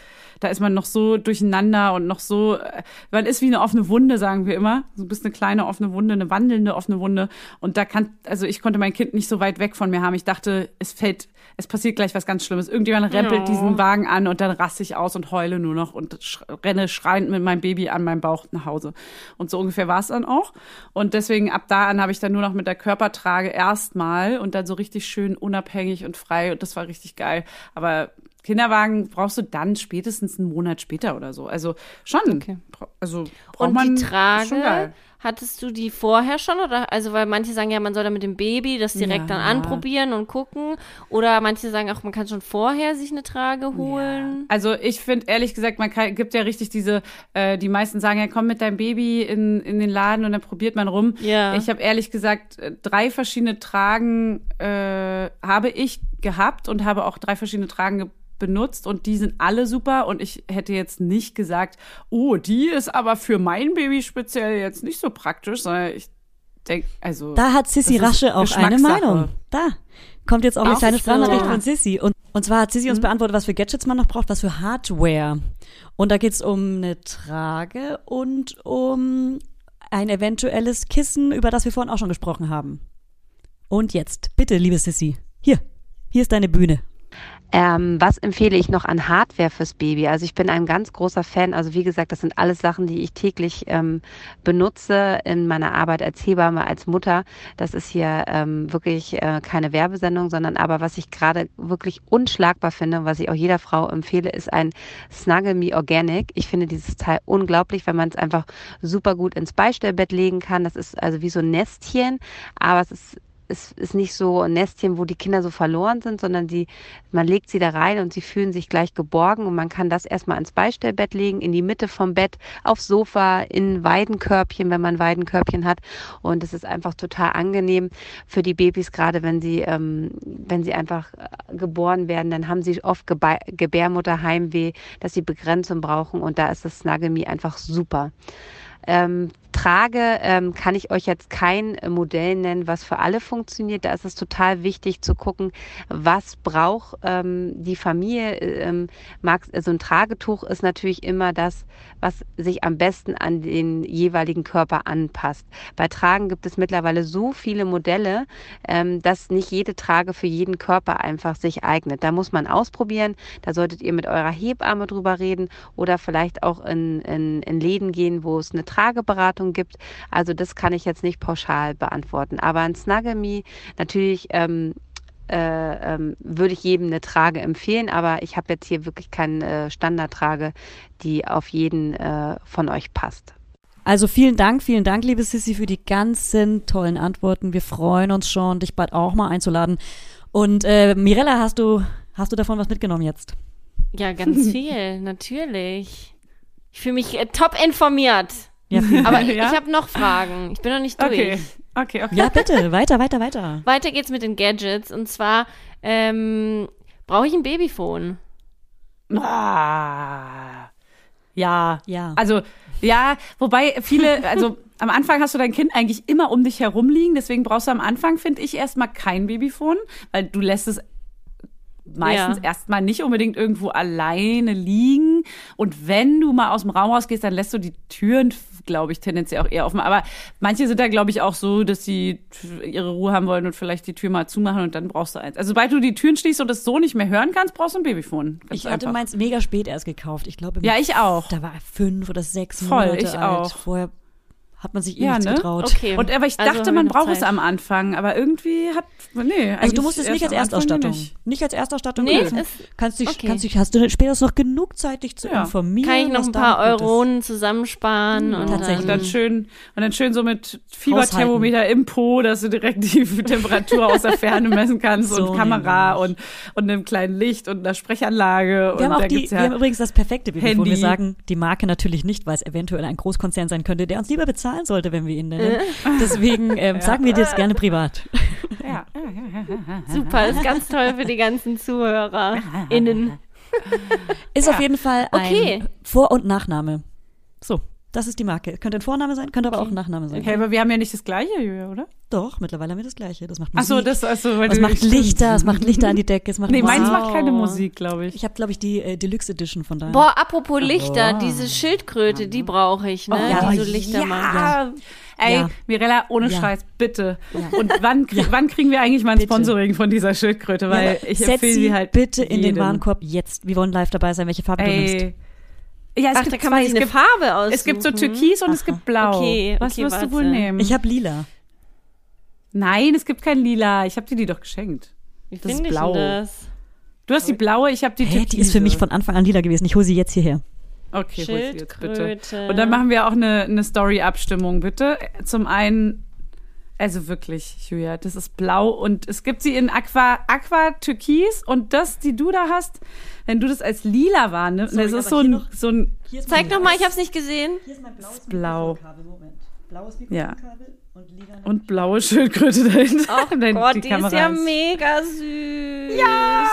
da ist man noch so durcheinander und noch so, äh, man ist wie eine offene Wunde, sagen wir immer. Ein bisschen eine kleine offene Wunde, eine wandelnde offene Wunde. Und da kann, also ich konnte mein Kind nicht so weit weg von mir haben. Ich dachte, es fällt, es passiert gleich was ganz Schlimmes. Irgendjemand rempelt Ja. diesen Wagen an und dann raste ich aus und heule nur noch und sch renne schreiend mit meinem Baby an meinem Bauch nach Hause. Und so ungefähr war es dann auch. Und deswegen ab da an habe ich dann nur noch mit der Körpertrage erstmal und dann so richtig schön unabhängig und frei und das war richtig geil. Aber Kinderwagen brauchst du dann spätestens einen Monat später oder so. Also schon. Okay. Also braucht Und man die. Trage, hattest du die vorher schon? Oder also weil manche sagen ja, man soll da mit dem Baby das direkt dann Ja. anprobieren und gucken. Oder manche sagen auch, man kann schon vorher sich eine Trage holen. Also ich finde ehrlich gesagt, man kann, gibt ja richtig diese, äh, die meisten sagen ja, komm mit deinem Baby in, in den Laden und dann probiert man rum. Ja. Ich habe ehrlich gesagt äh, drei verschiedene Tragen äh, habe ich gehabt und habe auch drei verschiedene Tragen ge benutzt und die sind alle super und ich hätte jetzt nicht gesagt, oh, die ist aber für mein Baby speziell jetzt nicht so praktisch, sondern ich denk, also. Da hat Sissy Rasche auch eine. Meinung. Da kommt jetzt auch eine kleine. Sprachnachricht von Sissy. Und, und zwar hat Sissy Mhm. uns beantwortet, was für Gadgets man noch braucht, was für Hardware. Und da geht's um eine Trage und um ein eventuelles Kissen, über das wir vorhin auch schon gesprochen haben. Und jetzt, bitte, liebe Sissy, hier, hier ist deine Bühne. Ähm, was empfehle ich noch an Hardware fürs Baby? Also ich bin ein ganz großer Fan. Also wie gesagt, das sind alles Sachen, die ich täglich ähm, benutze in meiner Arbeit als Hebamme, als Mutter. Das ist hier ähm, wirklich äh, keine Werbesendung, sondern aber was ich gerade wirklich unschlagbar finde, was ich auch jeder Frau empfehle, ist ein Snuggle Me Organic. Ich finde dieses Teil unglaublich, weil man es einfach super gut ins Beistellbett legen kann. Das ist also wie so ein Nestchen, aber es ist es ist nicht so ein Nestchen, wo die Kinder so verloren sind, sondern die, man legt sie da rein und sie fühlen sich gleich geborgen und man kann das erstmal ins Beistellbett legen, in die Mitte vom Bett, aufs Sofa, in Weidenkörbchen, wenn man Weidenkörbchen hat. Und es ist einfach total angenehm für die Babys, gerade wenn sie, ähm, wenn sie einfach äh, geboren werden, dann haben sie oft Gebe Gebärmutterheimweh, dass sie Begrenzung brauchen und da ist das Snuggle Me einfach super. Ähm, Trage ähm, kann ich euch jetzt kein Modell nennen, was für alle funktioniert. Da ist es total wichtig zu gucken, was braucht ähm, die Familie. Ähm, mag, so ein Tragetuch ist natürlich immer das, was sich am besten an den jeweiligen Körper anpasst. Bei Tragen gibt es mittlerweile so viele Modelle, ähm, dass nicht jede Trage für jeden Körper einfach sich eignet. Da muss man ausprobieren. Da solltet ihr mit eurer Hebamme drüber reden oder vielleicht auch in, in, in Läden gehen, wo es eine Trageberatung gibt. Also das kann ich jetzt nicht pauschal beantworten. Aber ein Snuggle Me natürlich ähm, äh, ähm, würde ich jedem eine Trage empfehlen, aber ich habe jetzt hier wirklich keine äh, Standardtrage, die auf jeden äh, von euch passt. Also vielen Dank, vielen Dank, liebe Sissy, für die ganzen tollen Antworten. Wir freuen uns schon, dich bald auch mal einzuladen. Und äh, Mirella, hast du, hast du davon was mitgenommen jetzt? Ja, ganz (laughs) viel, natürlich. Ich fühle mich äh, top informiert. Ja, Aber Dank. ich habe noch Fragen. Ich bin noch nicht durch. Okay, okay, okay. ja bitte, weiter, weiter, weiter. Weiter geht's mit den Gadgets. Und zwar ähm, brauche ich ein Babyphone. Ah, ja. Ja. Also, ja, wobei viele, (laughs) also am Anfang hast du dein Kind eigentlich immer um dich herum liegen, deswegen brauchst du am Anfang, finde ich, erstmal kein Babyphone, weil du lässt es meistens Ja. erstmal nicht unbedingt irgendwo alleine liegen. Und wenn du mal aus dem Raum rausgehst, dann lässt du die Türen, glaube ich, tendenziell auch eher offen. Aber manche sind da, glaube ich, auch so, dass sie ihre Ruhe haben wollen und vielleicht die Tür mal zumachen und dann brauchst du eins. Also sobald du die Türen schließt und es so nicht mehr hören kannst, brauchst du ein Babyphone. Ganz Ich hatte einfach. meins mega spät erst gekauft. Ich glaube, Ja, ich auch. Da war fünf oder sechs Voll, Monate ich alt. auch. Vorher hat man sich eh Ja, nichts ne? getraut. Okay. Und aber ich Also dachte, man wir braucht es Zeit. am Anfang, aber irgendwie hat nee. Also du musst es nicht als Erstausstattung. nicht. Nicht. als Erstausstattung Nee, kaufen. es- kannst dich, okay. kannst dich, hast du später noch genug Zeit, dich zu Ja. informieren. Kann ich noch ein paar. Euronen zusammensparen und tatsächlich. Und dann schön und dann schön so mit Fieberthermometer im Po, dass du direkt die (laughs) Temperatur aus der Ferne messen kannst So und Kamera und und einem kleinen Licht und einer Sprechanlage und Wir haben, auch da die, gibt's wir ja haben übrigens das perfekte Babyphone. Wir Handy. sagen die Marke natürlich nicht, weil es eventuell ein Großkonzern sein könnte, der uns lieber bezahlen sollte, wenn wir ihn nennen. Deswegen ähm, sagen wir dir das gerne privat. ja, (laughs) super, ist ganz toll für die ganzen ZuhörerInnen. Ist auf jeden Fall ein Okay. Vor- und Nachname. Das ist die Marke. Könnte ein Vorname sein, könnte aber auch ein Nachname sein. Okay, aber wir haben ja nicht das gleiche, Julia, oder? Doch, mittlerweile haben wir das Gleiche. Das macht Ach Musik. so, das also weil es du- macht stimmt. Lichter, es macht Lichter an die Decke, es macht Nee, meins Musik. macht keine Musik, glaube ich. Ich habe, glaube ich, die äh, Deluxe Edition von deinem. Boah, apropos Lichter, diese Schildkröte, die brauche ich, ne? ja, die so Lichter macht. Ja. Ey, Ja. Mirella, ohne Ja. Scheiß, bitte. Und wann, krieg, wann kriegen wir eigentlich mal ein Bitte. Sponsoring von dieser Schildkröte? Weil ich empfehle sie sie halt bitte in den. Warenkorb jetzt. Wir wollen live dabei sein, welche Farbe du nimmst. Ja, es Ach, gibt da kann man zwei, sich es eine gibt, Farbe aussuchen. Es gibt so Türkis und es gibt Blau. Okay, Was okay, wirst warte. du wohl nehmen? Ich habe lila. Nein, es gibt kein Lila. Ich habe dir die doch geschenkt. Wie das ist finde ich blau. denn das? Du hast die blaue, ich habe die Hä, die ist für mich von Anfang an lila gewesen. Ich hole sie jetzt hierher. Okay, hol sie jetzt bitte. Und dann machen wir auch eine, eine Story-Abstimmung, bitte. Zum einen, also wirklich, Julia, das ist blau und es gibt sie in Aqua, Aqua Türkis und das, die du da hast, wenn du das als lila wahrnimmst, Sorry, das ist so ein, noch- so ein, Zeig noch mal, ich hab's nicht gesehen. Hier ist mein blaues blau. Mikrofonkabel. Moment. Blaues Ja. Mikrofonkabel und lila. und blaue Schildkröte dahinter. Oh Und (laughs) dann Gott, die, ist ja ist- mega süß. Ja!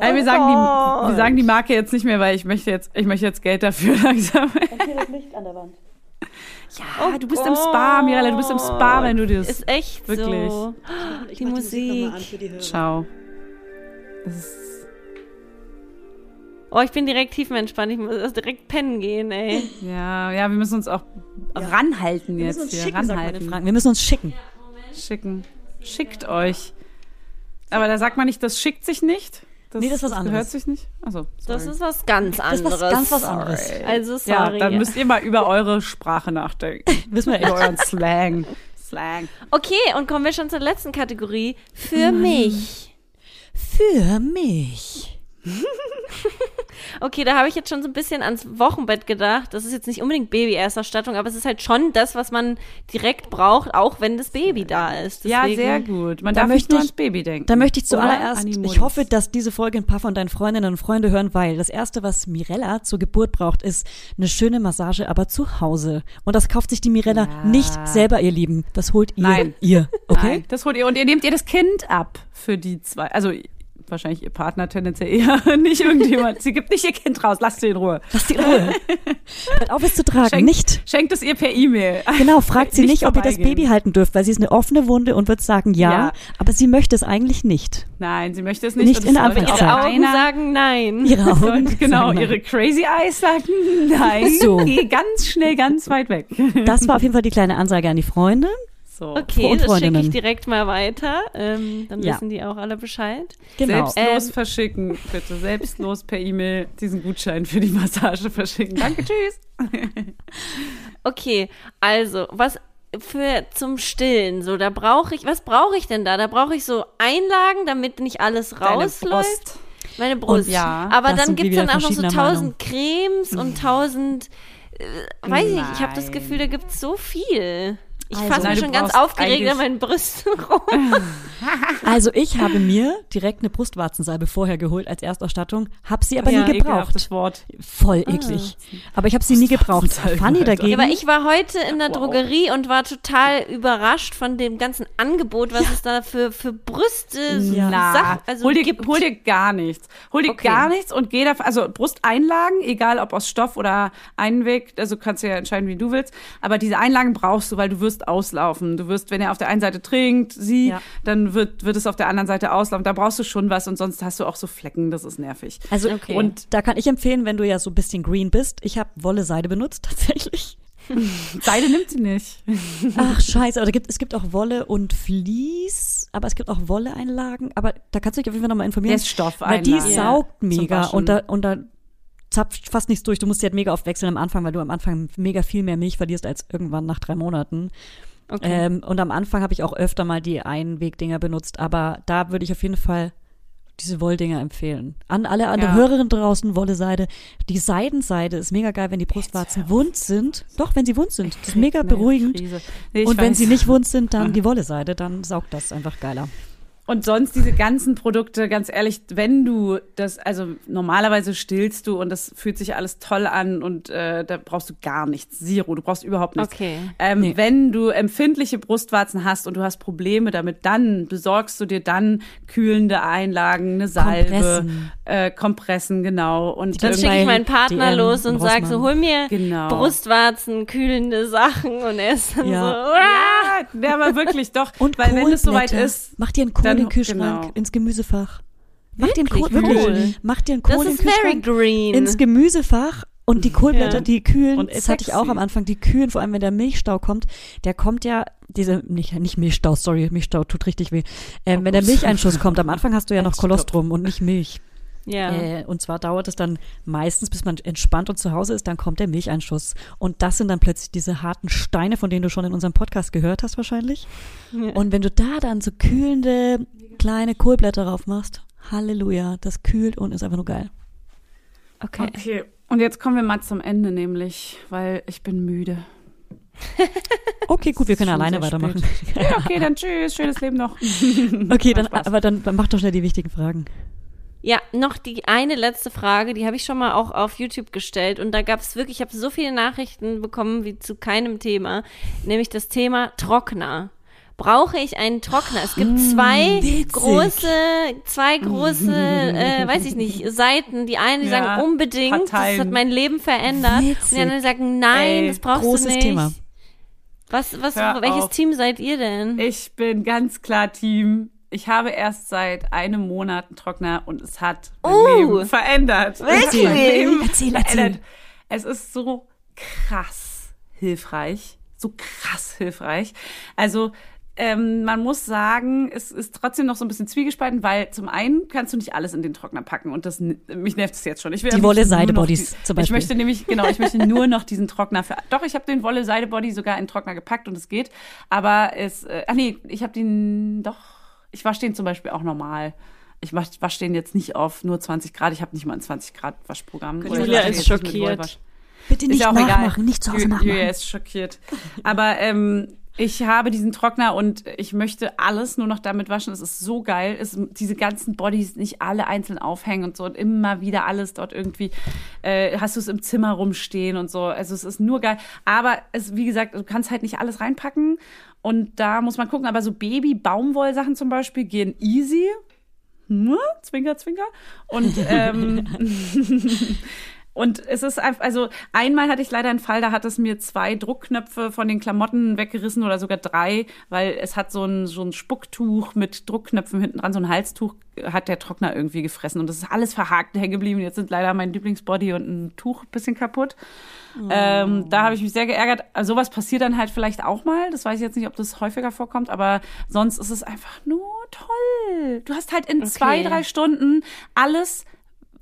Ey, wir, sagen die, wir sagen die Marke jetzt nicht mehr, weil ich möchte jetzt, ich möchte jetzt Geld dafür (laughs) langsam. hier das Licht an der Wand. Ja, du bist im Spa, Mirella, du bist im Spa, wenn du das. Ist echt Wirklich. so. Die Musik. Ciao. Das ist Oh, ich bin direkt tiefenentspannt. Ich muss direkt pennen gehen, ey. (laughs) Ja, ja, wir müssen uns auch ranhalten Wir jetzt hier. schicken, ranhalten. Wir müssen uns schicken. Schicken. Schickt euch. Aber da sagt man nicht, das schickt sich nicht. Das, Nee, das ist was anderes. gehört sich nicht. Also, Das ist was ganz Das anderes. ist was ganz was anderes. Also ja, sorry. dann müsst ihr mal über eure Sprache nachdenken. (laughs) Wissen wir über euren Slang. Slang. okay, und kommen wir schon zur letzten Kategorie. Für mich. Für mich. (laughs) Okay, da habe ich jetzt schon so ein bisschen ans Wochenbett gedacht. Das ist jetzt nicht unbedingt Baby-Erstausstattung, aber es ist halt schon das, was man direkt braucht, auch wenn das Baby da ist. Ja, Deswegen- sehr gut. Man Da darf nicht möchte nur ich- ans Baby denken. Da möchte ich zuallererst, ich hoffe, dass diese Folge ein paar von deinen Freundinnen und Freunde hören, weil das erste, was Mirella zur Geburt braucht, ist eine schöne Massage, aber zu Hause. Und das kauft sich die Mirella Ja. nicht selber, ihr Lieben. Das holt ihr Nein. ihr. Okay? Nein, das holt ihr. Und ihr nehmt ihr das Kind ab für die zwei. Also wahrscheinlich ihr Partner tendenziell eher, (laughs) nicht irgendjemand. Sie gibt nicht ihr Kind raus, lasst sie in Ruhe. Lass die in Ruhe. (laughs) Hört auf, es zu tragen. Schenkt, Nicht. Schenkt es ihr per E-Mail. Genau, fragt sie Nicht nicht, ob ihr das. Baby halten dürft, weil sie ist eine offene Wunde und wird sagen ja, Ja. aber sie möchte es eigentlich nicht. Nein, sie möchte es nicht. Nicht und in auch Ihre Augen keiner- sagen nein. Ihre Augen. Und genau, sagen nein. ihre Crazy Eyes sagen nein. So. (laughs) Geh ganz schnell, ganz weit weg. Das war auf jeden Fall die kleine Ansage an die Freunde. So. Okay, und das schicke ich direkt mal weiter. Ähm, dann Ja. wissen die auch alle Bescheid. Genau. Selbstlos Ähm, verschicken, bitte. Selbstlos per E-Mail diesen Gutschein für die Massage verschicken. Danke, tschüss. (laughs) Okay, also, was für zum Stillen, so, da brauche ich, was brauche ich denn da? Da brauche ich so Einlagen, damit nicht alles Deine rausläuft. Brust. Meine Brust. Und ja, Aber dann wir gibt's dann auch noch so tausend Cremes und tausend, äh, weiß ich nicht, ich habe das. Gefühl, da gibt's so viel. Ich Also- fasse mich schon ganz aufgeregt an meinen Brüsten (laughs) rum. Also ich habe mir direkt eine Brustwarzensalbe vorher geholt als Erstausstattung, habe sie aber Ja, nie gebraucht. Wort. Voll eklig. Aber ich habe sie nie gebraucht. Fanny dagegen. Ja, aber ich war heute in der Wow. Drogerie und war total überrascht von dem ganzen Angebot, was es da für, für Brüste, so Na, Sachen, also hol, dir, gibt. hol dir gar nichts. Hol dir Okay. gar nichts und geh da, also Brusteinlagen, egal ob aus Stoff oder Einweg, also kannst du ja entscheiden, wie du willst. Aber diese Einlagen brauchst du, weil du wirst auslaufen. Du wirst, wenn er auf der einen Seite trinkt, sie, Ja. dann wird, wird es auf der anderen Seite auslaufen. Da brauchst du schon was und sonst hast du auch so Flecken, das ist nervig. also Okay. und da kann ich empfehlen, wenn du ja so ein bisschen green bist. Ich habe Wolle Seide benutzt (laughs) tatsächlich. (laughs) Seide nimmt sie nicht. Ach scheiße, aber da gibt, es gibt auch Wolle und Vlies, aber es gibt auch Wolle-Einlagen. Aber da kannst du dich auf jeden Fall nochmal informieren. Der ist Weil die Stoffeinlagen. saugt mega und da, und da zapft fast nichts durch. Du musst die halt mega aufwechseln am Anfang, weil du am Anfang mega viel mehr Milch verlierst als irgendwann nach drei Monaten. Okay. Ähm, und am Anfang habe ich auch öfter mal die Einwegdinger benutzt, aber da würde ich auf jeden Fall diese Wolldinger empfehlen. An alle anderen Ja. Hörerinnen draußen, Wolle-Seide. Die Seidenseide ist mega geil, wenn die Brustwarzen wund sind. Doch, wenn sie wund sind. Das ist mega beruhigend. Nee, Und wenn weiß. sie nicht wund sind, dann (laughs) die Wolle-Seide, dann saugt das einfach geiler. Und sonst diese ganzen Produkte, ganz ehrlich, wenn du das, also normalerweise stillst du und das fühlt sich alles toll an und äh, da brauchst du gar nichts, Zero, du brauchst überhaupt nichts. Okay. Ähm, Nee. Wenn du empfindliche Brustwarzen hast und du hast Probleme damit, dann besorgst du dir dann kühlende Einlagen, eine Salbe, Kompressen. Äh, Kompressen, genau. Und Dann schicke ich meinen Partner DM los und und sag so, hol mir Genau. Brustwarzen, kühlende Sachen und er ist dann Ja. so, "Uah!" ja, aber wirklich doch, Und weil wenn es soweit ist, Mach dir einen in den Kühlschrank, genau. ins Gemüsefach. Mach dir einen Wirklich? Kohl, wirklich. Cool. Mach dir einen Kohl das den very Kühlschrank, green. ins Gemüsefach. Und die Kohlblätter, Ja. die kühlen, Und das hatte ich auch am Anfang, die kühlen, vor allem wenn der Milchstau kommt, der kommt ja, diese, nicht, nicht Milchstau, sorry, Milchstau tut richtig weh. Ähm, wenn der Milcheinschuss kommt, am Anfang hast du ja noch Kolostrum und nicht Milch. Ja. Äh, und zwar dauert es dann meistens, bis man entspannt und zu Hause ist, dann kommt der Milcheinschuss. Und das sind dann plötzlich diese harten Steine, von denen du schon in unserem Podcast gehört hast wahrscheinlich. Und wenn du da dann so kühlende kleine Kohlblätter drauf machst, Halleluja, das kühlt und ist einfach nur geil. okay. Okay, und jetzt kommen wir mal zum Ende nämlich, weil ich bin müde. (laughs) Okay, gut, wir können alleine weitermachen. Ja, okay, dann tschüss, schönes Leben noch. (laughs) Okay, dann, aber dann mach doch schnell die wichtigen Fragen. Ja, noch die eine letzte Frage, die habe ich schon mal auch auf YouTube gestellt und da gab es wirklich, ich habe so viele Nachrichten bekommen wie zu keinem Thema, nämlich das Thema Trockner. Brauche ich einen Trockner? Es gibt zwei witzig. große, zwei große, äh, (laughs) weiß ich nicht, Seiten. Die eine, die Ja, sagen unbedingt, das Parteien. hat mein Leben verändert. Und die Witzig. anderen sagen, nein, Ey, das brauchst Großes du nicht. Thema. Was, was, Hör welches auf. Team seid ihr denn? Ich bin ganz klar Team. Ich habe erst seit einem Monat einen Trockner und es hat mein Oh. Leben verändert. Wirklich? Leben Erzähl, erzähl. verändert. Es ist so krass hilfreich. So krass hilfreich. Also, ähm, man muss sagen, es ist trotzdem noch so ein bisschen zwiegespalten, weil zum einen kannst du nicht alles in den Trockner packen und das mich nervt es jetzt schon. Ich will Die nur noch Wolle-Seide-Bodies die- zum Ich Beispiel. möchte nämlich genau, ich möchte (laughs) nur noch diesen Trockner für. Doch, ich habe den Wolle Seide Body sogar in den Trockner gepackt und es geht, aber es äh, ach nee, ich habe den doch ich wasche den zum Beispiel auch normal. Ich wasch, wasch den jetzt nicht auf nur 20 Grad. Ich habe nicht mal ein 20 Grad Waschprogramm. Julia wasche ist schockiert. Bitte nicht ja auch nachmachen, egal. nicht zu Hause nachmachen. Julia ist schockiert. Aber ähm, ich habe diesen Trockner und ich möchte alles nur noch damit waschen. Es ist so geil. Es, diese ganzen Bodies nicht alle einzeln aufhängen und so und immer wieder alles dort irgendwie. Äh, hast du es im Zimmer rumstehen und so. Also es ist nur geil. Aber es, wie gesagt, du kannst halt nicht alles reinpacken. Und da muss man gucken. Aber so Baby-Baumwollsachen zum Beispiel gehen easy. Hm, Zwinker, Zwinker. Und ähm, (laughs) (laughs) Und es ist einfach, also einmal hatte ich leider einen Fall, da hat es mir zwei Druckknöpfe von den Klamotten weggerissen oder sogar drei, weil es hat so ein, so ein Spucktuch mit Druckknöpfen hinten dran, so ein Halstuch hat der Trockner irgendwie gefressen und das ist alles verhakt hängen geblieben. Jetzt sind leider mein Lieblingsbody und ein Tuch ein bisschen kaputt. Ähm, da habe ich mich sehr geärgert. Also sowas passiert dann halt vielleicht auch mal. Das weiß ich jetzt nicht, ob das häufiger vorkommt, aber sonst ist es einfach nur toll. Du hast halt in zwei, drei Stunden alles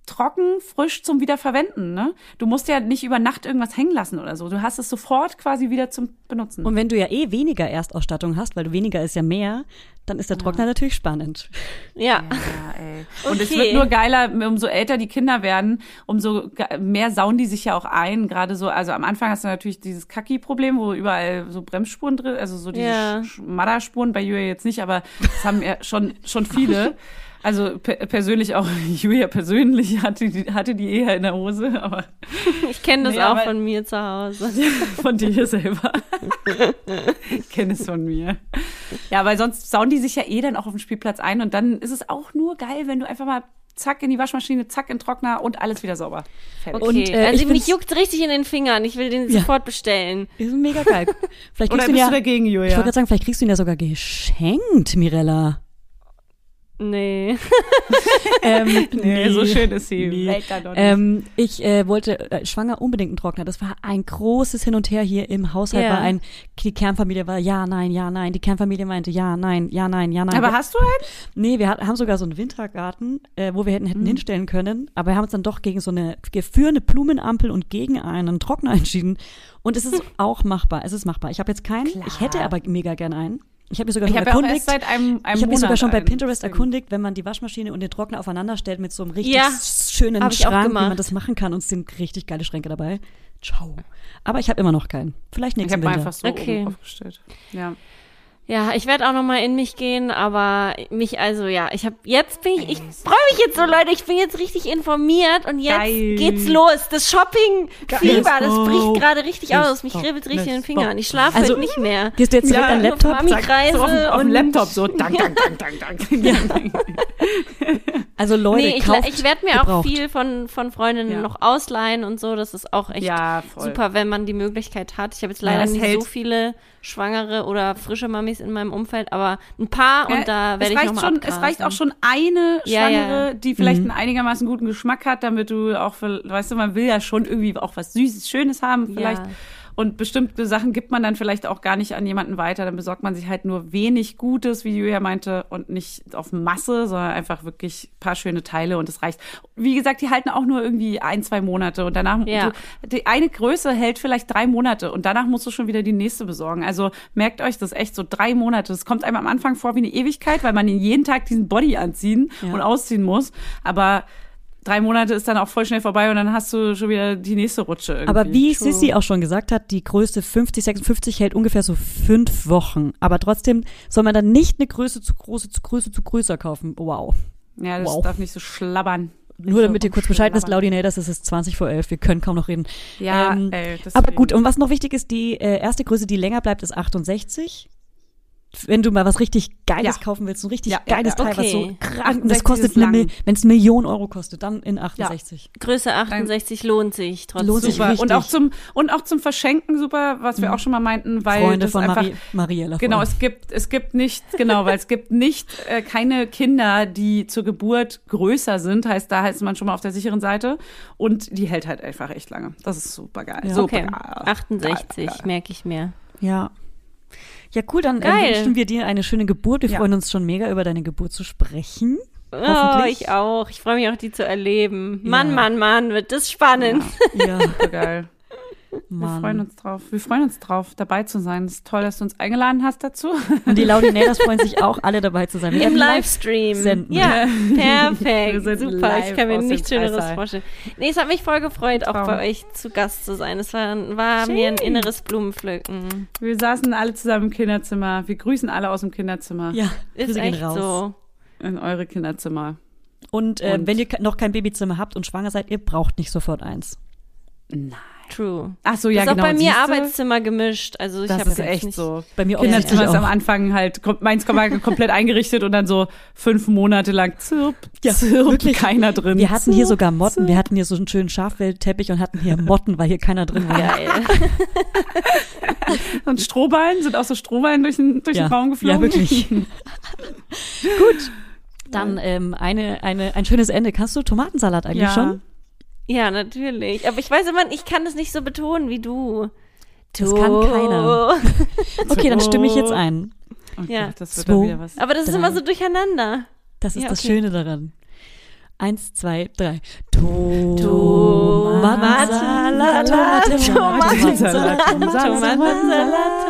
trocken, frisch zum Wiederverwenden. Ne? Du musst ja nicht über Nacht irgendwas hängen lassen oder so. Du hast es sofort quasi wieder zum Benutzen. Und wenn du ja eh weniger Erstausstattung hast, weil du weniger ist ja mehr, dann ist der Trockner natürlich spannend. Ja. Ja, ey. (laughs) Und es Okay. wird nur geiler, umso älter die Kinder werden, umso mehr sauen die sich ja auch ein. Gerade so, also am Anfang hast du natürlich dieses Kaki-Problem, wo überall so Bremsspuren drin, also so diese Ja. Sch- Schmadderspuren, bei Julia jetzt nicht, aber das haben ja schon, schon viele. (laughs) Also per persönlich auch, (laughs) Julia persönlich hatte die, hatte die eher in der Hose, aber (laughs) Ich kenne das Nee, auch von mir zu Hause. (laughs) von dir selber. ich kenne es von mir. Ja, weil sonst sauen die sich ja eh dann auch auf dem Spielplatz ein und dann ist es auch nur geil, wenn du einfach mal zack in die Waschmaschine, zack in den Trockner und alles wieder sauber. Fertig. Okay, Und, äh, also ich mich juckt richtig in den Fingern. Ich will den Ja. sofort bestellen. Ist mega geil. Vielleicht Oder kriegst du ihn bist ja, du dagegen, ich Julia? wollte gerade sagen, vielleicht kriegst du ihn ja sogar geschenkt, Mirella. Nee. (laughs) Ähm, nee, so schön ist sie. Nee. Ähm, ich äh, wollte äh, schwanger unbedingt einen Trockner. Das war ein großes Hin und Her hier im Haushalt. Ja. War ein, die Kernfamilie war ja, nein, ja, nein. Die Kernfamilie meinte ja, nein, ja, nein, ja, nein. Aber hast du einen? Nee, wir hat, haben sogar so einen Wintergarten, äh, wo wir hätten, Mhm. hätten hinstellen können, aber wir haben uns dann doch gegen so eine für eine Blumenampel und gegen einen Trockner entschieden. Und es ist (laughs) auch machbar. Es ist machbar. Ich habe jetzt keinen. Ich hätte aber mega gern einen. Ich habe mich sogar Ich schon habe ja erkundigt. seit einem, einem ich habe mich sogar schon bei. Pinterest erkundigt, wenn man die Waschmaschine und den Trockner aufeinander stellt mit so einem richtig Ja, schönen ich Schrank, wie man das machen kann. Und es sind richtig geile Schränke dabei. Ciao. Aber ich habe immer noch keinen. Vielleicht Ich nächsten habe Winter. einfach so Okay. oben aufgestellt. Ja. Ja, ich werde auch noch mal in mich gehen, aber mich also ja, ich habe jetzt bin ich ich freue mich jetzt so Leute, ich bin jetzt richtig informiert und jetzt Geil. geht's los. Das Shopping Fieber, das bricht gerade richtig Let's aus. Mich kribbelt richtig in den Fingern. Ich schlafe Also, heute nicht mehr. Gehst du jetzt direkt Ja, an Laptop? Mami kreise So auf, auf dem Laptop so, (laughs) dank, dank, dank, dank, dank. Also Leute, Nee, ich, ich werde mir auch gebraucht. viel von, von Freundinnen Ja. noch ausleihen und so. Das ist auch echt Ja, super, wenn man die Möglichkeit hat. Ich habe jetzt Ja, leider nicht hält- so viele schwangere oder frische Mamis in meinem Umfeld, aber ein paar und da es werde ich reicht nochmal schon, Es reicht auch schon eine Ja, Schwangere, ja. die vielleicht Mhm. einen einigermaßen guten Geschmack hat, damit du auch, für, weißt du, man will ja schon irgendwie auch was Süßes, Schönes haben vielleicht. Ja. Und bestimmte Sachen gibt man dann vielleicht auch gar nicht an jemanden weiter. Dann besorgt man sich halt nur wenig Gutes, wie Julia meinte, und nicht auf Masse, sondern einfach wirklich ein paar schöne Teile und es reicht. Wie gesagt, die halten auch nur irgendwie ein, zwei Monate und danach, Ja. du, die eine Größe hält vielleicht drei Monate und danach musst du schon wieder die nächste besorgen. Also merkt euch das echt so drei Monate. Das kommt einem am Anfang vor wie eine Ewigkeit, weil man jeden Tag diesen Body anziehen Ja. und ausziehen muss. Aber drei Monate ist dann auch voll schnell vorbei und dann hast du schon wieder die nächste Rutsche. Irgendwie. Aber wie Sissy auch schon gesagt hat, die Größe 50, 56 hält ungefähr so fünf Wochen. Aber trotzdem soll man dann nicht eine Größe zu große, zu Größe zu größer kaufen. Wow. Ja, das Wow. darf nicht so schlabbern. Nur damit ihr kurz Bescheid wisst. Laudinators, es ist 20 vor 11. Wir können kaum noch reden. Ja, Ähm, ey, deswegen. Aber gut, und was noch wichtig ist, die äh, erste Größe, die länger bleibt, ist 68. wenn du mal was richtig Geiles Ja. kaufen willst, ein richtig Ja, ja, geiles ja. Teil, was so Okay. krank, das 68 kostet eine, wenn es eine Million Euro kostet, dann in 68. Größe 68 lohnt sich trotzdem. Lohnt sich Super. richtig. Und auch zum und auch zum Verschenken super, was wir auch schon mal meinten, weil Freunde das von einfach Marie, Mariella. Genau, es gibt es gibt nicht genau, weil es gibt nicht äh, keine Kinder, die zur Geburt größer sind, heißt da ist man schon mal auf der sicheren Seite und die hält halt einfach echt lange. Das ist super geil. Ja. Super Okay, geil. 68 Geil, geil. merke ich mir. Ja. Ja, cool, dann äh, Geil. wünschen wir dir eine schöne Geburt. Wir Ja. freuen uns schon mega über deine Geburt zu sprechen. Oh, ich auch. Ich freue mich auch, die zu erleben. Mann, Mann, Mann, wird das spannend. Ja, Super (laughs) geil. Wir Mann. freuen uns drauf. Wir freuen uns drauf, dabei zu sein. Es ist toll, dass du uns eingeladen hast dazu. Und die Laudinators freuen sich (laughs) auch, alle dabei zu sein. Wir Im Livestream. senden. Ja, (laughs) Wir perfekt. Super. Ich kann mir nichts Schöneres vorstellen. Nee, es hat mich voll gefreut, auch Traum. bei euch zu Gast zu sein. Es war, war mir ein inneres Blumenpflücken. Wir saßen alle zusammen im Kinderzimmer. Wir grüßen alle aus dem Kinderzimmer Ja, Ist echt raus. so. in eure Kinderzimmer. Und, äh, Und- wenn ihr noch kein Babyzimmer habt und schwanger seid, ihr braucht nicht sofort eins. True. Ach so, ja ist genau. auch bei mir siehste? Arbeitszimmer gemischt. Also ich Das habe ist echt nicht, so. Bei mir auch Kinderzimmer ist am Anfang halt, meins war komplett eingerichtet und dann so fünf Monate lang zirp, Ja, zirp, wirklich. keiner drin. Wir hatten hier Zirp, sogar Motten. zirp. Wir hatten hier so einen schönen Schafwellteppich und hatten hier Motten, weil hier keiner drin war. Geil. (laughs) Und Strohballen, sind auch so Strohballen durch den, durch Ja, den Raum geflogen. ja wirklich. (laughs) Gut. Dann ähm, eine, eine, ein schönes Ende. Kannst du Tomatensalat eigentlich Ja. schon? Ja, natürlich. Aber ich weiß immer, ich kann das nicht so betonen wie du. Das kann keiner. (laughs) Okay, dann stimme ich jetzt ein. Oh Ja. Das wird Zwei. dann wieder was. Aber das ist Drei. immer so durcheinander. Das ist Ja, das okay. Schöne daran. Eins, zwei, drei. Tomatensalat, Tomatensalat, Tomatensalat.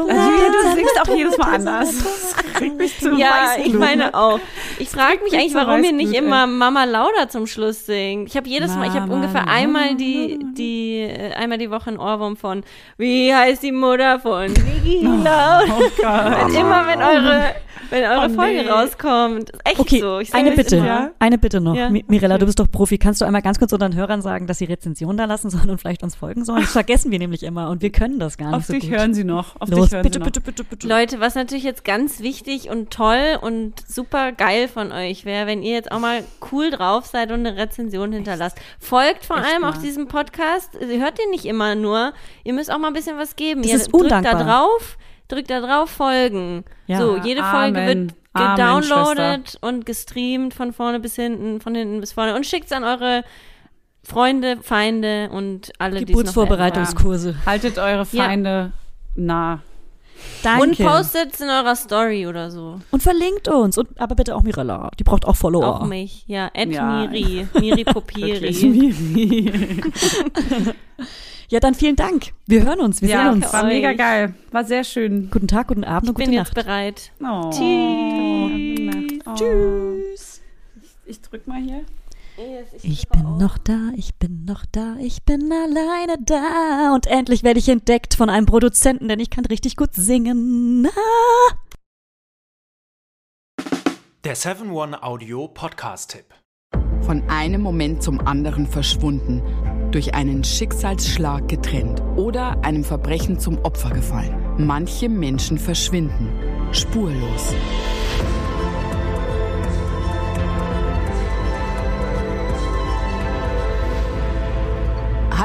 Also, Julia, du singst auch jedes Mal (laughs) anders. Das kriegt mich zu Ja, ich meine auch. Ich frage mich eigentlich, warum ihr nicht immer Mama Lauda zum Schluss singt. Ich habe jedes Mal, ich habe Mama ungefähr einmal die, die, äh, einmal die Woche einen Ohrwurm von Wie heißt die Mutter von Niki Lauda? Oh Gott. Immer wenn eure, wenn eure Oh, Folge nee. rauskommt. Echt Okay, so. Eine Bitte, immer. eine Bitte noch. Ja. Mi- Mirella, du bist doch Profi. Kannst du einmal ganz kurz unseren Hörern sagen, dass sie Rezension da lassen sollen und vielleicht uns folgen sollen? Das vergessen wir nämlich immer und wir können das gar nicht Auf so dich gut. hören sie noch. Auf Los, hören bitte, noch. bitte, bitte, bitte. Leute, was natürlich jetzt ganz wichtig und toll und super geil von euch wäre, wenn ihr jetzt auch mal cool drauf seid und eine Rezension hinterlasst. Folgt vor Echt allem mal. auf diesem Podcast. Ihr hört den nicht immer nur. Ihr müsst auch mal ein bisschen was geben. Das ihr ist drückt undankbar. da drauf, drückt da drauf, folgen. Ja. So, jede Folge Amen. wird Amen, gedownloadet und gestreamt von vorne bis hinten, von hinten bis vorne und schickt's an eure Freunde, Feinde und alle, die es Geburtsvorbereitungskurse. Haltet eure Ja. Feinde nah. Danke. Und postet's in eurer Story oder so. Und verlinkt uns. Und, aber bitte auch Mirella. Die braucht auch Follower. Auch mich, ja. Ed Ja. Miri, (laughs) Miri. Popiri. (laughs) Ja, dann vielen Dank. Wir hören uns. Wir ja, sehen uns. war euch. mega geil. War sehr schön. Guten Tag, guten Abend und Ich gute bin Nacht. jetzt bereit. Oh. Tschüss. Oh. Tschüss. Ich drück mal hier. Ich bin noch da, ich bin noch da, ich bin alleine da. Und endlich werde ich entdeckt von einem Produzenten, denn ich kann richtig gut singen. Ah. Der 7-One Audio Podcast-Tipp. Von einem Moment zum anderen verschwunden, durch einen Schicksalsschlag getrennt oder einem Verbrechen zum Opfer gefallen. Manche Menschen verschwinden spurlos.